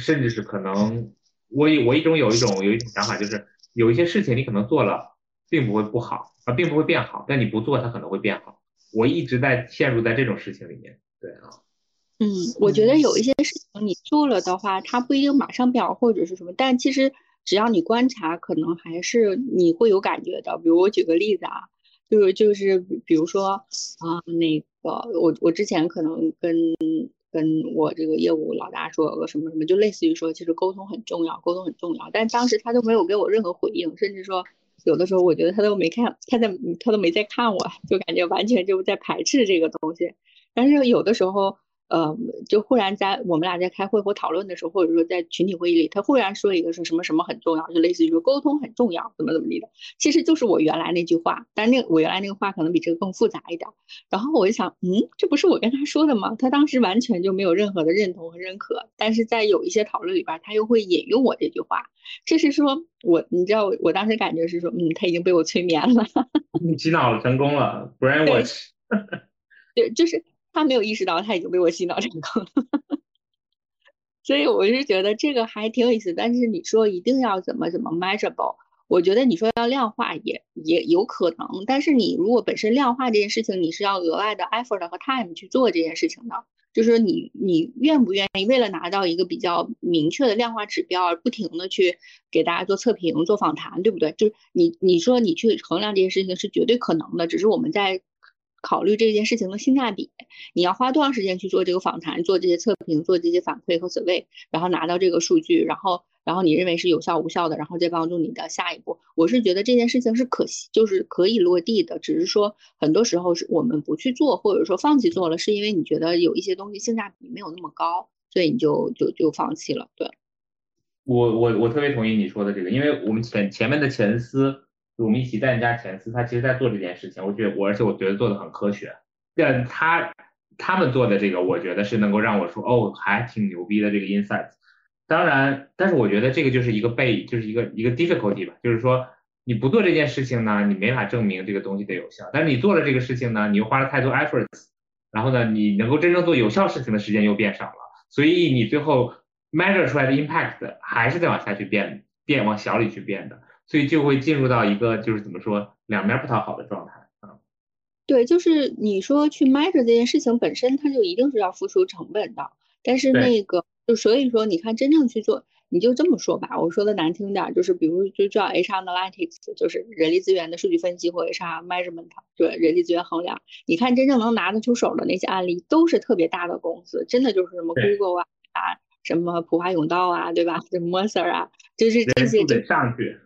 甚至是可能我我一种有一种有一种想法，就是有一些事情你可能做了并不会不好啊，并不会变好，但你不做它可能会变好。我一直在陷入在这种事情里面，对啊。嗯，我觉得有一些事情你做了的话，它不一定马上变好或者是什么，但其实只要你观察，可能还是你会有感觉的。比如我举个例子啊。就是就是，比如说啊，那个我我之前可能跟跟我这个业务老大说个什么什么，就类似于说，其实沟通很重要，沟通很重要。但当时他都没有给我任何回应，甚至说有的时候我觉得他都没看，他在他都没在看我，就感觉完全就在排斥这个东西。但是有的时候。呃，就忽然在我们俩在开会或讨论的时候，或者说在群体会议里，他忽然说一个说什么什么很重要，就类似于说沟通很重要，怎么怎么地的，其实就是我原来那句话，但那我原来那个话可能比这个更复杂一点。然后我就想，嗯，这不是我跟他说的吗？他当时完全就没有任何的认同和认可，但是在有一些讨论里边，他又会引用我这句话，这是说我，你知道，我当时感觉是说，嗯，他已经被我催眠了，洗脑了，成功了，brain wash，对，就是。他没有意识到他已经被我洗脑成功了，所以我是觉得这个还挺有意思。但是你说一定要怎么怎么 measurable，我觉得你说要量化也也有可能。但是你如果本身量化这件事情，你是要额外的 effort 和 time 去做这件事情的。就是你你愿不愿意为了拿到一个比较明确的量化指标而不停的去给大家做测评、做访谈，对不对？就是你你说你去衡量这件事情是绝对可能的，只是我们在考虑这件事情的性价比。你要花多长时间去做这个访谈、做这些测评、做这些反馈和 survey，然后拿到这个数据，然后。然后你认为是有效无效的，然后再帮助你的下一步。我是觉得这件事情是可就是可以落地的，只是说很多时候是我们不去做，或者说放弃做了，是因为你觉得有一些东西性价比没有那么高，所以你就就就放弃了。对，我我我特别同意你说的这个，因为我们前前面的前司，我们一起在人家前司，他其实在做这件事情，我觉得我而且我觉得做的很科学，但他他们做的这个，我觉得是能够让我说哦，还挺牛逼的这个 insight。当然，但是我觉得这个就是一个被，就是一个一个 difficulty 吧，就是说你不做这件事情呢，你没法证明这个东西的有效。但是你做了这个事情呢，你又花了太多 efforts，然后呢，你能够真正做有效事情的时间又变少了，所以你最后 measure 出来的 impact 还是在往下去变，变往小里去变的，所以就会进入到一个就是怎么说两面不讨好的状态啊。对，就是你说去 measure 这件事情本身，它就一定是要付出成本的，但是那个。就所以说，你看真正去做，你就这么说吧。我说的难听点，就是比如就叫 HR Analytics，就是人力资源的数据分析或 HR Measurement，对人力资源衡量。你看真正能拿得出手的那些案例，都是特别大的公司，真的就是什么 Google 啊啊，什么普华永道啊，对吧？什么 Mercer 啊，就是这些得上去。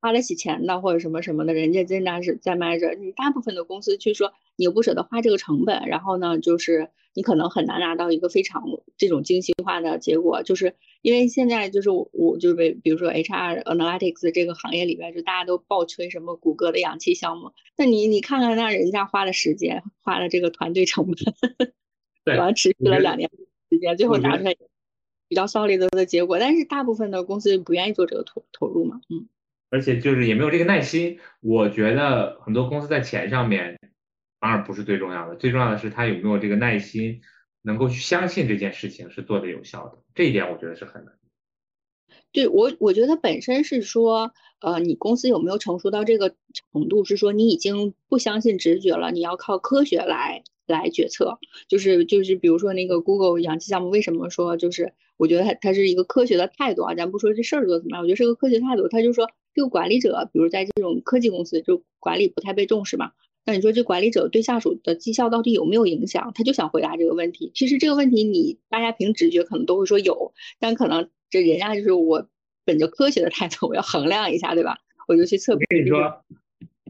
花得起钱的或者什么什么的，人家真的是在卖着。你大部分的公司去说，你又不舍得花这个成本，然后呢，就是你可能很难拿到一个非常这种精细化的结果。就是因为现在就是我，我就是比如说 HR Analytics 这个行业里边，就大家都爆吹什么谷歌的氧气项目。那你你看看那人家花的时间，花了这个团队成本，对，然后持续了两年时间，最后拿出来比较 solid 的结果。但是大部分的公司不愿意做这个投投入嘛，嗯。而且就是也没有这个耐心，我觉得很多公司在钱上面反而不是最重要的，最重要的是他有没有这个耐心，能够去相信这件事情是做的有效的，这一点我觉得是很难。对我，我觉得本身是说，呃，你公司有没有成熟到这个程度，是说你已经不相信直觉了，你要靠科学来来决策，就是就是比如说那个 Google 氧气项目，为什么说就是我觉得它它是一个科学的态度啊，咱不说这事儿做怎么样，我觉得是个科学态度，他就说。这个管理者，比如在这种科技公司，就管理不太被重视嘛。那你说这管理者对下属的绩效到底有没有影响？他就想回答这个问题。其实这个问题，你大家凭直觉可能都会说有，但可能这人家就是我本着科学的态度，我要衡量一下，对吧？我就去测评。跟你说，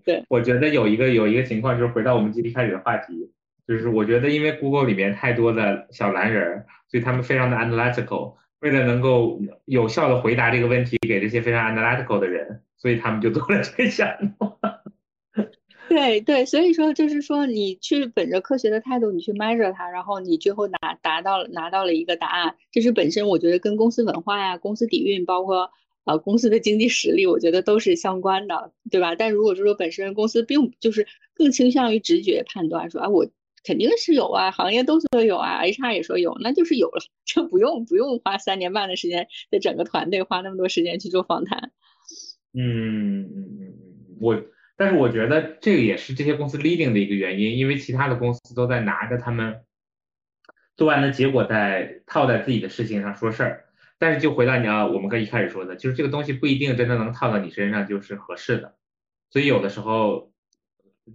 对，我觉得有一个有一个情况，就是回到我们今天开始的话题，就是我觉得因为 Google 里面太多的小蓝人，所以他们非常的 analytical。为了能够有效的回答这个问题给这些非常 analytical 的人，所以他们就做了这个项目。对对，所以说就是说，你去本着科学的态度，你去 measure 它，然后你最后拿达到了拿到了一个答案，这是本身我觉得跟公司文化呀、公司底蕴，包括呃公司的经济实力，我觉得都是相关的，对吧？但如果是说本身公司并就是更倾向于直觉判断，说啊我。肯定是有啊，行业都说有啊，HR 也说有，那就是有了，就不用不用花三年半的时间，在整个团队花那么多时间去做访谈。嗯嗯嗯嗯，我但是我觉得这个也是这些公司 leading 的一个原因，因为其他的公司都在拿着他们做完的结果在套在自己的事情上说事儿，但是就回到你要我们刚一开始说的，就是这个东西不一定真的能套到你身上就是合适的，所以有的时候。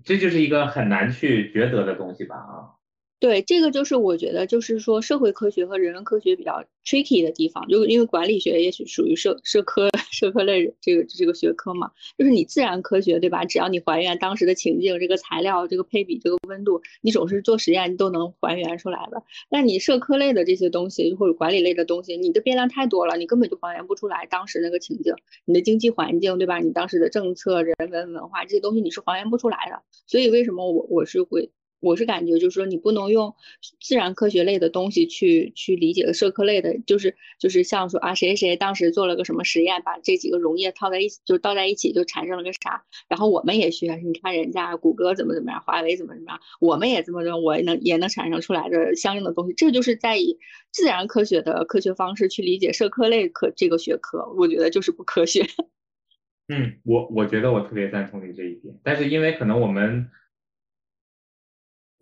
这就是一个很难去抉择的东西吧啊。对，这个就是我觉得，就是说社会科学和人文科学比较 tricky 的地方，就因为管理学也许属于社社科 社科类这个这个学科嘛，就是你自然科学对吧？只要你还原当时的情境，这个材料、这个配比、这个温度，你总是做实验，都能还原出来的。但你社科类的这些东西或者管理类的东西，你的变量太多了，你根本就还原不出来当时那个情境，你的经济环境对吧？你当时的政策、人文文化这些东西你是还原不出来的。所以为什么我我是会。我是感觉就是说，你不能用自然科学类的东西去去理解社科类的，就是就是像说啊，谁谁谁当时做了个什么实验，把这几个溶液套在一起，就倒在一起，就产生了个啥。然后我们也学，你看人家谷歌怎么怎么样，华为怎么怎么样，我们也这么着，我也能也能产生出来的相应的东西。这就是在以自然科学的科学方式去理解社科类科这个学科，我觉得就是不科学。嗯，我我觉得我特别赞同你这一点，但是因为可能我们。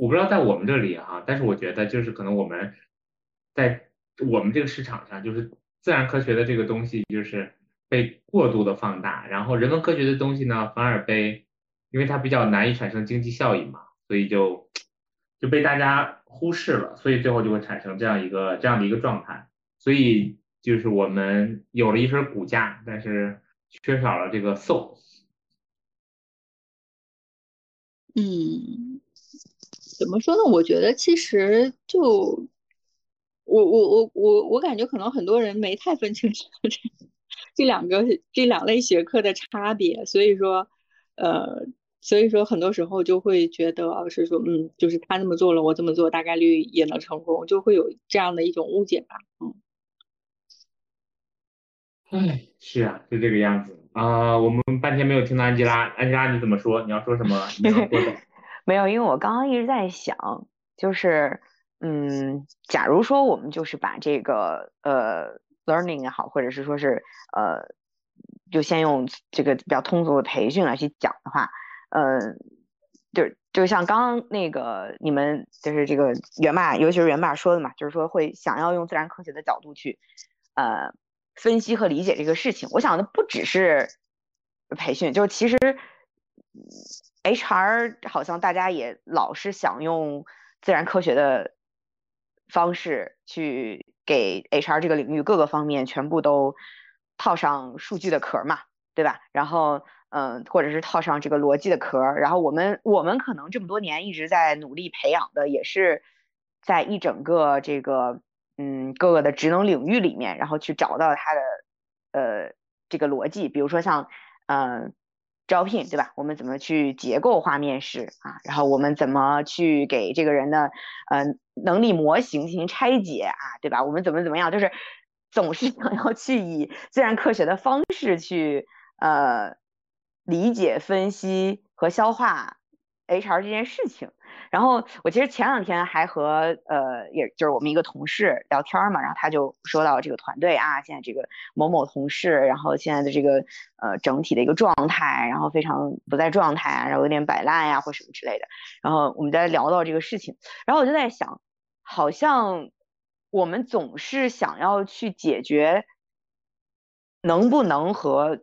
我不知道在我们这里哈，但是我觉得就是可能我们在我们这个市场上，就是自然科学的这个东西就是被过度的放大，然后人文科学的东西呢反而被，因为它比较难以产生经济效益嘛，所以就就被大家忽视了，所以最后就会产生这样一个这样的一个状态，所以就是我们有了一身骨架，但是缺少了这个 soul。嗯，怎么说呢？我觉得其实就我我我我我感觉可能很多人没太分清楚这这两个这两类学科的差别，所以说呃，所以说很多时候就会觉得是说嗯，就是他那么做了，我这么做大概率也能成功，就会有这样的一种误解吧。嗯，哎，是啊，就这个样子。啊，我们半天没有听到安吉拉，安吉拉你怎么说？你要说什么？你没有，因为我刚刚一直在想，就是，嗯，假如说我们就是把这个呃 learning 也好，或者是说是呃，就先用这个比较通俗的培训来去讲的话，嗯，就就像刚刚那个你们就是这个原爸，尤其是原爸说的嘛，就是说会想要用自然科学的角度去，呃。分析和理解这个事情，我想的不只是培训，就是其实 HR 好像大家也老是想用自然科学的方式去给 HR 这个领域各个方面全部都套上数据的壳嘛，对吧？然后嗯，或者是套上这个逻辑的壳，然后我们我们可能这么多年一直在努力培养的，也是在一整个这个。嗯，各个的职能领域里面，然后去找到它的呃这个逻辑，比如说像嗯招聘对吧？我们怎么去结构化面试啊？然后我们怎么去给这个人的呃能力模型进行拆解啊？对吧？我们怎么怎么样？就是总是 想要去以自然科学的方式去呃理解、分析和消化 HR 这件事情。然后我其实前两天还和呃，也就是我们一个同事聊天嘛，然后他就说到这个团队啊，现在这个某某同事，然后现在的这个呃整体的一个状态，然后非常不在状态啊，然后有点摆烂呀或什么之类的。然后我们在聊到这个事情，然后我就在想，好像我们总是想要去解决能不能和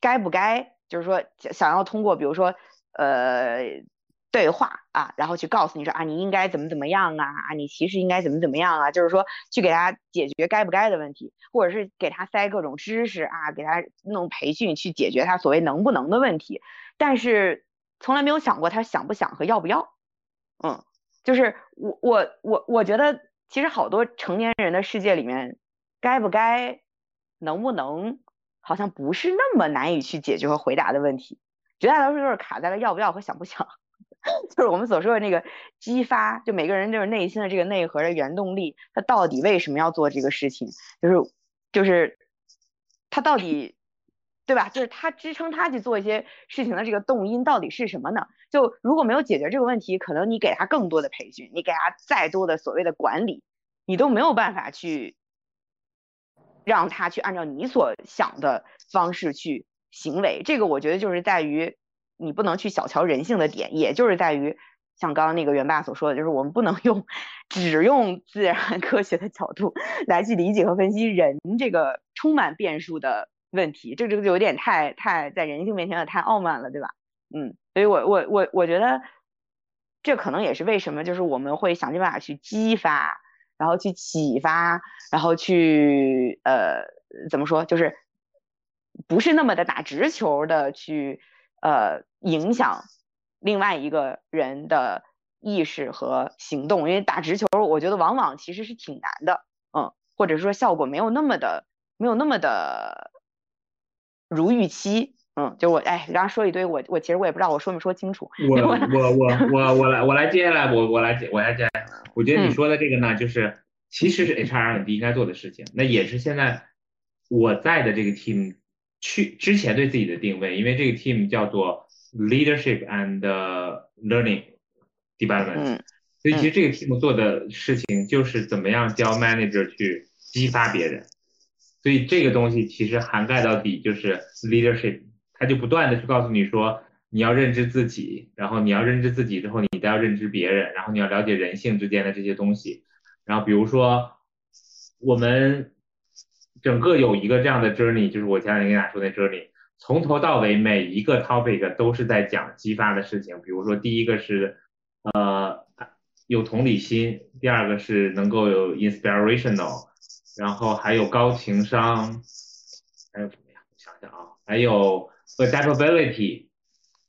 该不该，就是说想要通过比如说呃。对话啊，然后去告诉你说啊，你应该怎么怎么样啊，啊，你其实应该怎么怎么样啊，就是说去给他解决该不该的问题，或者是给他塞各种知识啊，给他弄培训去解决他所谓能不能的问题，但是从来没有想过他想不想和要不要。嗯，就是我我我我觉得其实好多成年人的世界里面，该不该、能不能，好像不是那么难以去解决和回答的问题，绝大多数都是卡在了要不要和想不想。就是我们所说的那个激发，就每个人就是内心的这个内核的原动力，他到底为什么要做这个事情？就是就是他到底对吧？就是他支撑他去做一些事情的这个动因到底是什么呢？就如果没有解决这个问题，可能你给他更多的培训，你给他再多的所谓的管理，你都没有办法去让他去按照你所想的方式去行为。这个我觉得就是在于。你不能去小瞧人性的点，也就是在于像刚刚那个元爸所说的，就是我们不能用只用自然 科学的角度来去理解和分析人这个充满变数的问题，这这个就有点太太在人性面前的太傲慢了，对吧？嗯，所以我我我我觉得这可能也是为什么就是我们会想尽办法去激发，然后去启发，然后去呃怎么说，就是不是那么的打直球的去。呃，影响另外一个人的意识和行动，因为打直球，我觉得往往其实是挺难的，嗯，或者说效果没有那么的，没有那么的如预期，嗯，就我，哎，刚刚说一堆，我我其实我也不知道我说没说清楚。我我我我我来我来接下来我我来接我来接，我觉得你说的这个呢，就是其实是 HR 应该做的事情，那也是现在我在的这个 team。去之前对自己的定位，因为这个 team 叫做 leadership and learning development，所以其实这个 team 做的事情就是怎么样教 manager 去激发别人，所以这个东西其实涵盖到底就是 leadership，他就不断的去告诉你说你要认知自己，然后你要认知自己之后，你再要认知别人，然后你要了解人性之间的这些东西。然后比如说，我们整个有一个这样的 journey，就是我前两天跟大家说的 journey，从头到尾每一个 topic 都是在讲激发的事情。比如说第一个是呃有同理心，第二个是能够有 inspirational，然后还有高情商，还有什么呀？我想想啊，还有 adaptability，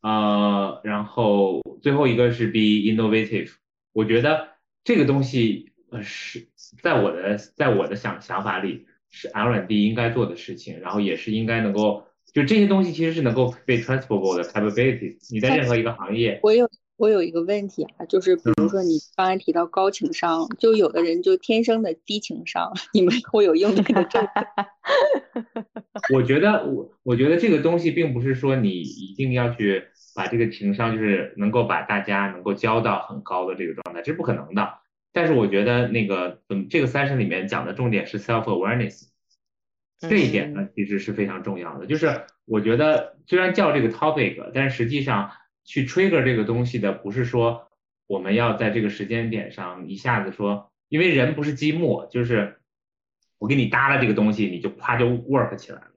呃，然后最后一个是 be innovative。我觉得这个东西。呃，是在我的在我的想想法里，是 R&D 应该做的事情，然后也是应该能够，就这些东西其实是能够被 transferable 的 capabilities。你在任何一个行业，我有我有一个问题啊，就是比如说你刚才提到高情商，就有的人就天生的低情商，你们会有应对的政策？我觉得我我觉得这个东西并不是说你一定要去把这个情商就是能够把大家能够教到很高的这个状态，这是不可能的。但是我觉得那个，嗯，这个 session 里面讲的重点是 self awareness，这一点呢其实是非常重要的。就是我觉得虽然叫这个 topic，但是实际上去 trigger 这个东西的不是说我们要在这个时间点上一下子说，因为人不是积木，就是我给你搭了这个东西，你就啪就 work 起来了。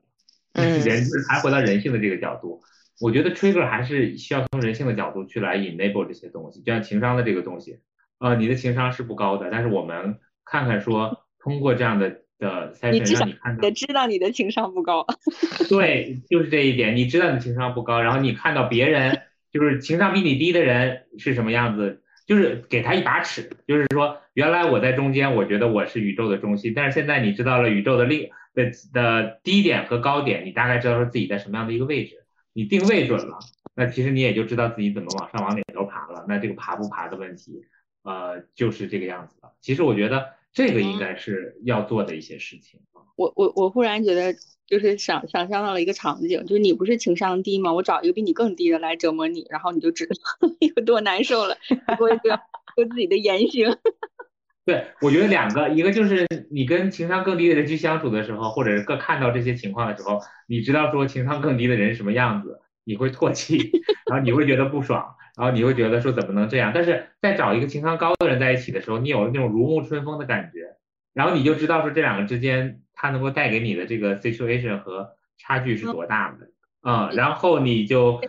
嗯，人还回到人性的这个角度，我觉得 trigger 还是需要从人性的角度去来 enable 这些东西，就像情商的这个东西。呃，你的情商是不高的，但是我们看看说，通过这样的的筛选，让你看到，也知道你的情商不高。对，就是这一点，你知道你情商不高，然后你看到别人就是情商比你低的人是什么样子，就是给他一把尺，就是说，原来我在中间，我觉得我是宇宙的中心，但是现在你知道了宇宙的另的的低点和高点，你大概知道说自己在什么样的一个位置，你定位准了，那其实你也就知道自己怎么往上往哪头爬了，那这个爬不爬的问题。呃，就是这个样子的。其实我觉得这个应该是要做的一些事情。我我我忽然觉得，就是想想象到了一个场景，就是你不是情商低吗？我找一个比你更低的来折磨你，然后你就知道 有多难受了。我一个说自己的言行。对，我觉得两个，一个就是你跟情商更低的人去相处的时候，或者各看到这些情况的时候，你知道说情商更低的人什么样子，你会唾弃，然后你会觉得不爽。然后你会觉得说怎么能这样？但是在找一个情商高的人在一起的时候，你有了那种如沐春风的感觉，然后你就知道说这两个之间他能够带给你的这个 situation 和差距是多大的，嗯，然后你就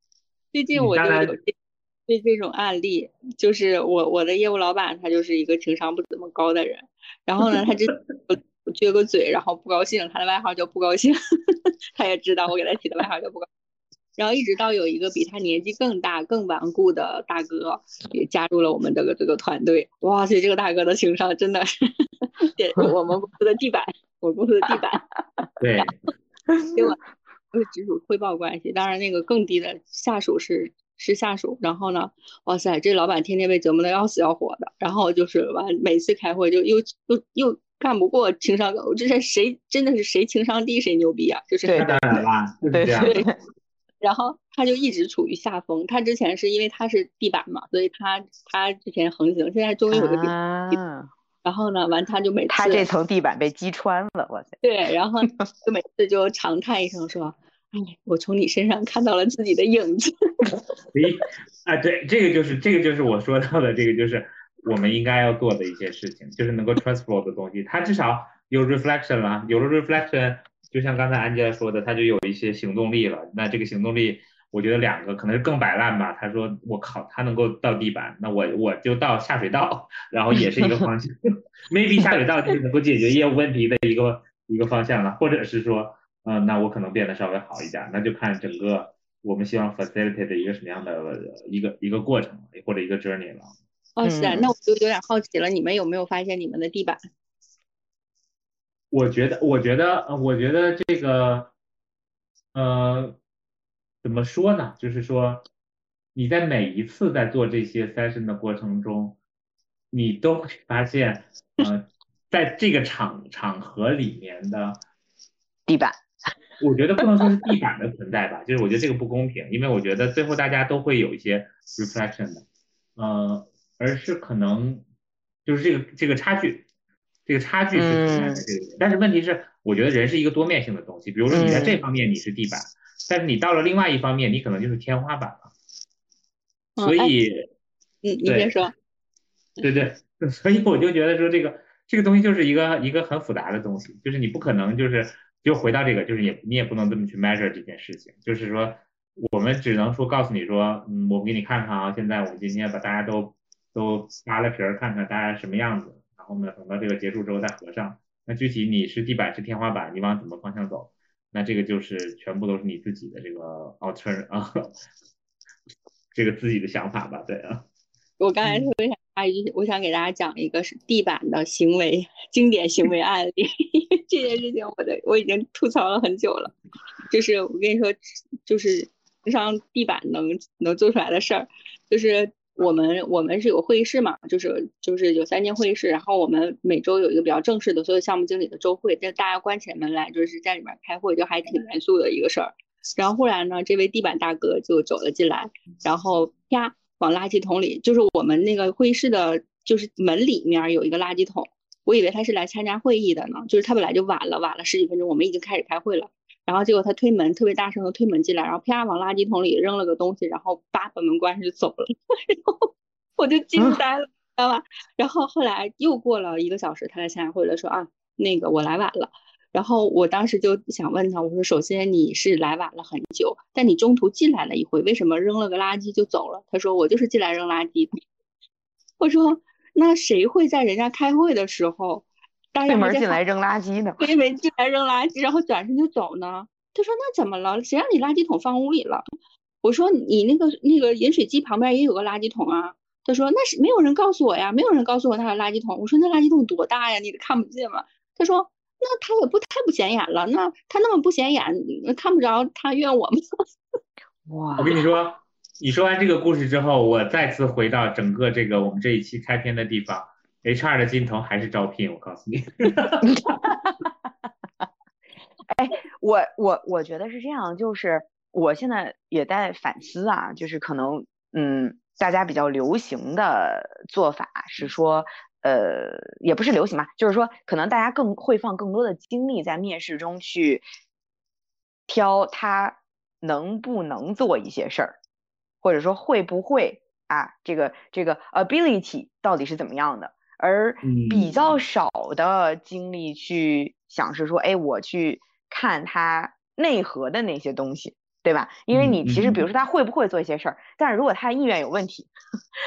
最近我就有对这种案例，就是我我的业务老板他就是一个情商不怎么高的人，然后呢他就撅个嘴，然后不高兴，他的外号叫不高兴，他也知道我给他起的外号叫不高。然后一直到有一个比他年纪更大、更顽固的大哥也加入了我们这个这个团队。哇塞，这个大哥的情商真的是 点 我们公司的地板，我公司的地板。对，给我是直属汇报关系。当然，那个更低的下属是是下属。然后呢，哇塞，这老板天天被折磨的要死要活的。然后就是完，每次开会就又又又干不过情商高，这是谁真的是谁情商低谁牛逼啊？就是当然啦，就是这样。然后他就一直处于下风。他之前是因为他是地板嘛，所以他他之前横行，现在终于有个地板。然后呢，完他就每次他这层地板被击穿了，哇塞！对，然后就每次就长叹一声说：“哎，我从你身上看到了自己的影子。”诶，啊，对，这个就是这个就是我说到的这个就是我们应该要做的一些事情，就是能够 transfer 的东西。他至少有 reflection 了，有了 reflection。就像刚才安吉拉说的，他就有一些行动力了。那这个行动力，我觉得两个可能是更摆烂吧。他说：“我靠，他能够到地板，那我我就到下水道，然后也是一个方向。maybe 下水道就是能够解决业务问题的一个一个方向了，或者是说，嗯，那我可能变得稍微好一点。那就看整个我们希望 facilitate 的一个什么样的一个一个过程或者一个 journey 了。哦，是啊，那我就有点好奇了，你们有没有发现你们的地板？我觉得，我觉得，我觉得这个，呃，怎么说呢？就是说，你在每一次在做这些 session 的过程中，你都会发现，呃，在这个场场合里面的地板，我觉得不能说是地板的存在吧，就是我觉得这个不公平，因为我觉得最后大家都会有一些 reflection 的，呃，而是可能就是这个这个差距。这个差距是存在的，这个，但是问题是，我觉得人是一个多面性的东西。比如说你在这方面你是地板，但是你到了另外一方面，你可能就是天花板了。所以，你，你别说。对 对，所以我就觉得说这个这个东西就是一个一个很复杂的东西，就是你不可能就是就回到这个，就是也你也不能这么去 measure 这件事情，就是说我们只能说告诉你说，嗯，我给你看看啊，现在我们今天把大家都都扒了皮儿，看看大家什么样子，然后呢，等到这个结束之后再合上。那具体你是地板是天花板，你往怎么方向走，那这个就是全部都是你自己的这个 alter 啊，这个自己的想法吧，对啊。我刚才特别想插一句，我想给大家讲一个是地板的行为经典行为案例。这件事情我的我已经吐槽了很久了，就是我跟你说，就是上地板能能做出来的事儿，就是我们我们是有会议室嘛，就是就是有三间会议室，然后我们每周有一个比较正式的所有项目经理的周会，但大家关起门来就是在里面开会，就还挺严肃的一个事儿。然后忽然呢，这位地板大哥就走了进来，然后啪。往垃圾桶里，就是我们那个会议室的，就是门里面有一个垃圾桶。我以为他是来参加会议的呢，就是他本来就晚了，晚了十几分钟，我们已经开始开会了。然后结果他推门，特别大声的推门进来，然后啪往垃圾桶里扔了个东西，然后叭把门关上就走了。然后我就惊呆了，知道吧？然后后来又过了一个小时，他来参加会了，说啊，那个我来晚了。然后我当时就想问他，我说首先你是来晚了很久，但你中途进来了一回，为什么扔了个垃圾就走了？他说我就是进来扔垃圾。我说那谁会在人家开会的时候推门进来扔垃圾呢？推门进来扔垃圾，然后转身就走呢？他说那怎么了？谁让你垃圾桶放屋里了？我说你那个那个饮水机旁边也有个垃圾桶啊。他说那是没有人告诉我呀，没有人告诉我他有垃圾桶。我说那垃圾桶多大呀？你看不见吗？他说。那他也不太不显眼了，那他那么不显眼，看不着他怨我吗？哇！我跟你说，你说完这个故事之后，我再次回到整个这个我们这一期开篇的地方，HR 的尽头还是招聘。我告诉你，哎，我我我觉得是这样，就是我现在也在反思啊，就是可能嗯，大家比较流行的做法是说。呃，也不是流行嘛，就是说，可能大家更会放更多的精力在面试中去挑他能不能做一些事儿，或者说会不会啊，这个这个 ability 到底是怎么样的，而比较少的精力去想是说，哎，我去看他内核的那些东西。对吧？因为你其实，比如说他会不会做一些事儿，但是如果他意愿有问题，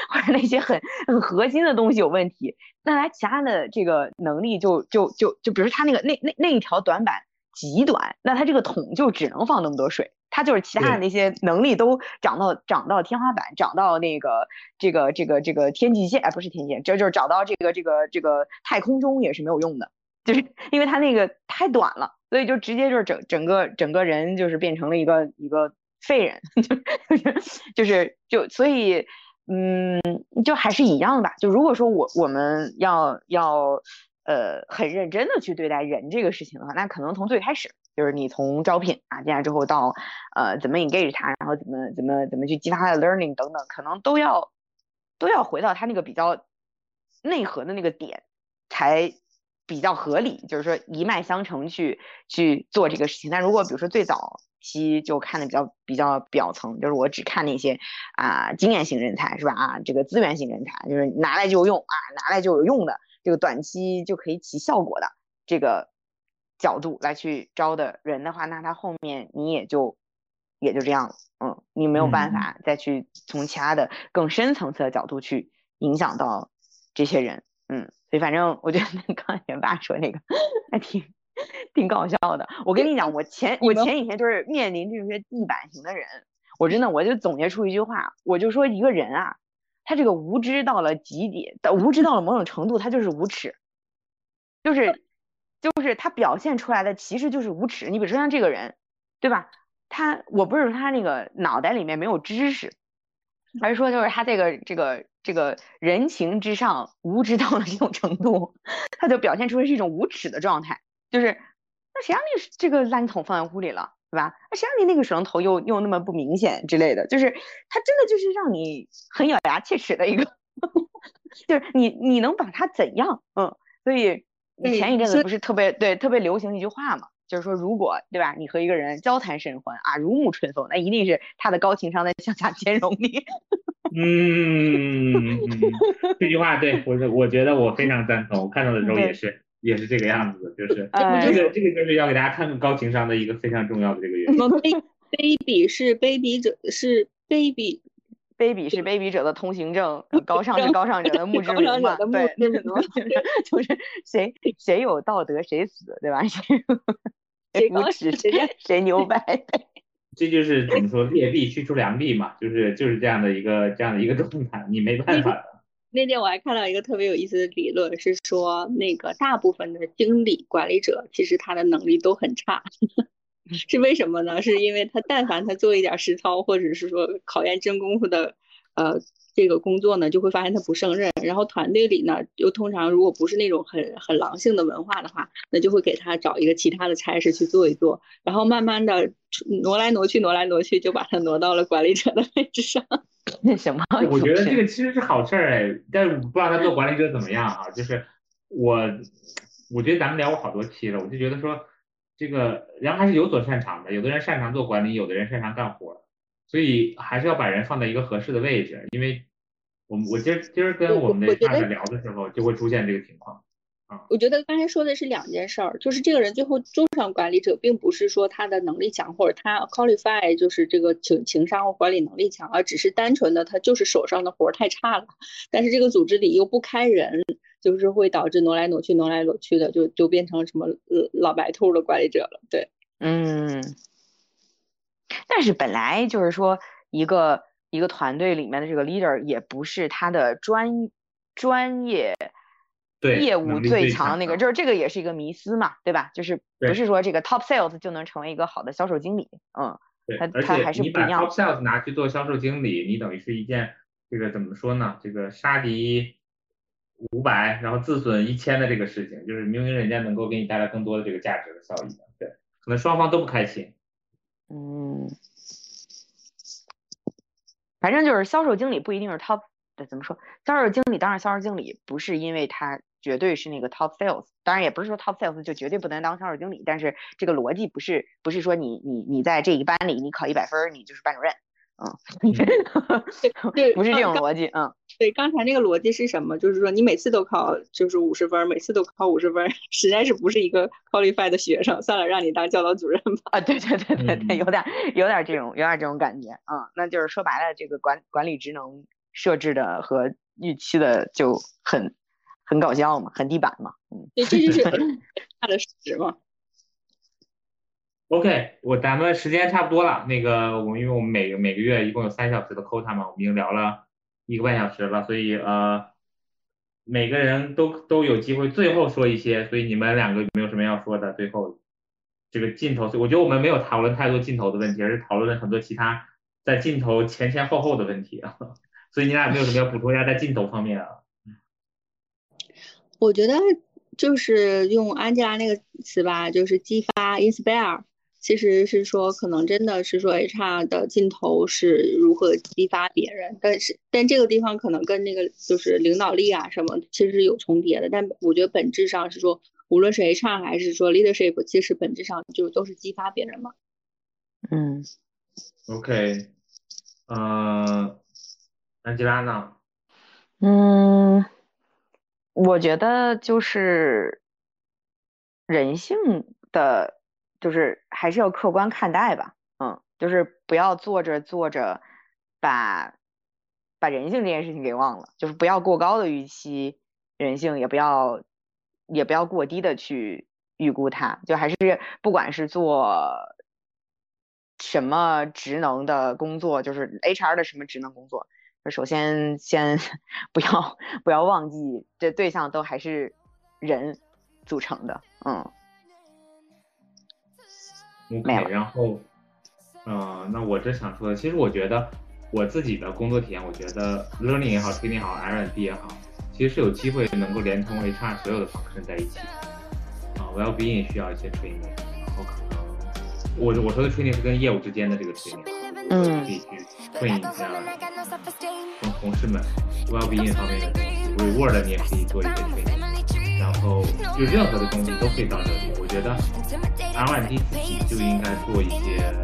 或者那些很很核心的东西有问题，那他其他的这个能力就就就就，比如说他那个那那那一条短板极短，那他这个桶就只能放那么多水，他就是其他的那些能力都涨到涨到天花板，涨到那个这个这个这个天际线，哎，不是天际线，这就是找到这个这个这个太空中也是没有用的，就是因为他那个太短了。所以就直接就是整整个整个人就是变成了一个一个废人，就是就是就所以嗯，就还是一样吧。就如果说我我们要要呃很认真的去对待人这个事情的话，那可能从最开始就是你从招聘啊进来之后到呃怎么 engage 他，然后怎么怎么怎么去激发他的 learning 等等，可能都要都要回到他那个比较内核的那个点才。比较合理，就是说一脉相承去去做这个事情。但如果比如说最早期就看的比较比较表层，就是我只看那些啊经验型人才是吧？啊这个资源型人才，就是拿来就用啊拿来就有用的，这个短期就可以起效果的这个角度来去招的人的话，那他后面你也就也就这样了，嗯，你没有办法再去从其他的更深层次的角度去影响到这些人，嗯。所以反正我觉得刚才你爸说那个还挺挺搞笑的。我跟你讲，我前我前几天就是面临这些地板型的人，我真的我就总结出一句话，我就说一个人啊，他这个无知到了极点，无知到了某种程度，他就是无耻，就是就是他表现出来的其实就是无耻。你比如说像这个人，对吧？他我不是说他那个脑袋里面没有知识，而是说就是他这个这个。这个人情之上无知到了这种程度，他就表现出来是一种无耻的状态，就是那谁让你这个垃圾桶放在屋里了，对吧？那谁让你那个水龙头又又那么不明显之类的，就是他真的就是让你很咬牙切齿的一个，就是你你能把他怎样？嗯，所以前一阵子不是特别对特别流行一句话嘛，就是说，如果对吧，你和一个人交谈甚欢啊，如沐春风，那一定是他的高情商在向下兼容你。嗯，这句话对我是，我觉得我非常赞同。我看到的时候也是，也是这个样子，就是这个这个就是要给大家看看高情商的一个非常重要的这个原因。baby 是 baby 者是 baby。卑鄙是卑鄙者的通行证，高尚是高尚者的墓志铭嘛？对，就是 就是 谁谁有道德谁死，对吧？谁无耻谁谁牛掰。这就是怎么说劣币驱逐良币嘛？就是就是这样的一个这样的一个状态，你没办法的。那天我还看到一个特别有意思的理论，是说那个大部分的经理管理者其实他的能力都很差，是为什么呢？是因为他但凡他做一点实操，或者是说考验真功夫的。呃，这个工作呢，就会发现他不胜任。然后团队里呢，又通常如果不是那种很很狼性的文化的话，那就会给他找一个其他的差事去做一做。然后慢慢的挪来挪去，挪来挪去，就把他挪到了管理者的位置上。那什么？我觉得这个其实是好事儿哎，但是不知道他做管理者怎么样啊。就是我，我觉得咱们聊过好多期了，我就觉得说，这个人还是有所擅长的。有的人擅长做管理，有的人擅长干活。所以还是要把人放在一个合适的位置，因为我们我今儿今儿跟我们的大家聊的时候，就会出现这个情况啊。我觉得刚才说的是两件事儿，就是这个人最后做上管理者，并不是说他的能力强或者他 qualify 就是这个情情商或管理能力强，而只是单纯的他就是手上的活儿太差了。但是这个组织里又不开人，就是会导致挪来挪去、挪来挪去的，就就变成什么老白兔的管理者了。对，嗯。但是本来就是说，一个一个团队里面的这个 leader 也不是他的专专业业务最强的那个，就是这个也是一个迷思嘛，对吧？就是不是说这个 top sales 就能成为一个好的销售经理，嗯，他他还是不一样。top sales 拿去做销售经理，你等于是一件这个怎么说呢？这个杀敌五百，然后自损一千的这个事情，就是明明人家能够给你带来更多的这个价值和效益的，对，可能双方都不开心。嗯，反正就是销售经理不一定是 top，怎么说？销售经理当然销售经理不是因为他绝对是那个 top sales，当然也不是说 top sales 就绝对不能当销售经理，但是这个逻辑不是不是说你你你在这一班里你考一百分你就是班主任。嗯，对，不是这种逻辑，嗯，对，刚才那个逻辑是什么？就是说你每次都考就是五十分，每次都考五十分，实在是不是一个 qualified 的学生，算了，让你当教导主任吧。啊，对对对对对，有点有点这种有点这种感觉，嗯，那就是说白了，这个管管理职能设置的和预期的就很很搞笑嘛，很地板嘛，嗯，对，这就是 大的实嘛。OK，我咱们时间差不多了。那个，我们因为我们每每个月一共有三小时的 quota 嘛，我们已经聊了一个半小时了，所以呃，每个人都都有机会最后说一些。所以你们两个有没有什么要说的？最后这个镜头，所以我觉得我们没有讨论太多镜头的问题，而是讨论了很多其他在镜头前前后后的问题啊。所以你俩没有什么要补充一下在镜头方面啊？我觉得就是用安吉拉那个词吧，就是激发 inspire。其实是说，可能真的是说，HR 的尽头是如何激发别人，但是但这个地方可能跟那个就是领导力啊什么，其实是有重叠的。但我觉得本质上是说，无论是 HR 还是说 leadership，其实本质上就都是激发别人嘛。嗯。OK，呃，安吉拉呢？嗯，我觉得就是人性的。就是还是要客观看待吧，嗯，就是不要做着做着把把人性这件事情给忘了，就是不要过高的预期人性，也不要也不要过低的去预估它，就还是不管是做什么职能的工作，就是 HR 的什么职能工作，首先先 不要不要忘记这对象都还是人组成的，嗯。OK，然后，嗯，那我这想说的，其实我觉得我自己的工作体验，我觉得 learning 也好，training 也好，R&D 也好，其实是有机会能够连通 HR 所有的 function 在一起。啊，well-being 需要一些 training，然后可能我我说的 training 是跟业务之间的这个 training，嗯，可以去 train 一下同同事们 well-being 方面的东西，reward 你也可以做一些 training。然后就任何的东西都可以到这里。我觉得 R&D 自己就应该做一些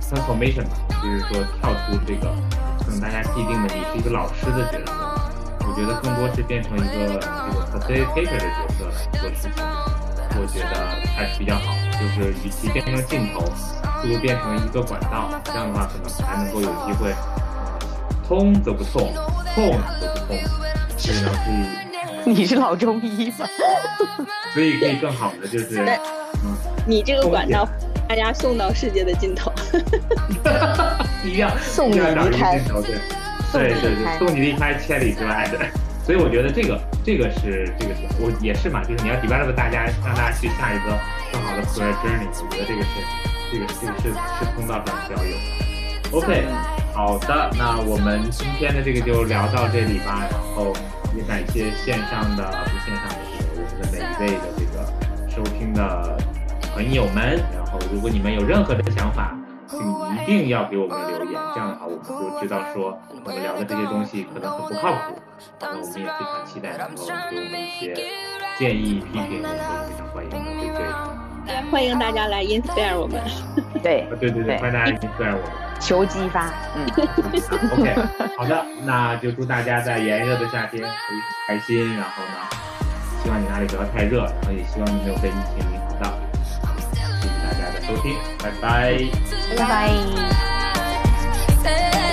transformation 吧，就是说跳出这个可能大家既定的你是一个老师的角色，我觉得更多是变成一个这个 facilitator 的角色来做事情。我觉得还是比较好，就是与其变成镜头，不如变成一个管道，这样的话可能才能够有机会，通则不痛，痛则不通，所以呢可以，你是老中医吧？所以可以更好的就是，嗯，你这个管道，大家送到世界的尽头，一样，送你离开，对对对，送你离开千里之外的。所以我觉得这个这个是这个是我也是嘛，就是你要 develop 大家，让大家去下一个更好的 career journey。我觉得这个是这个这个是是通道上需要有。OK，好的，那我们今天的这个就聊到这里吧。然后也感谢线上的不线上的这个我们的每一位的这个收听的朋友们。然后如果你们有任何的想法，请一定要给我们留言，这样的话我们就知道说我们聊的这些东西可能很不靠谱。那我们也非常期待能够给我们一些建议、批评，我们都非常欢迎的，对不对？欢迎大家来 inspire 我们。对，对对对，欢迎大家 inspire 我们，求激发。嗯，OK，好的，那就祝大家在炎热的夏天可以开心。然后呢，希望你那里不要太热，然后也希望你没有被疫情影响到。谢谢大家的收听，拜拜，拜拜。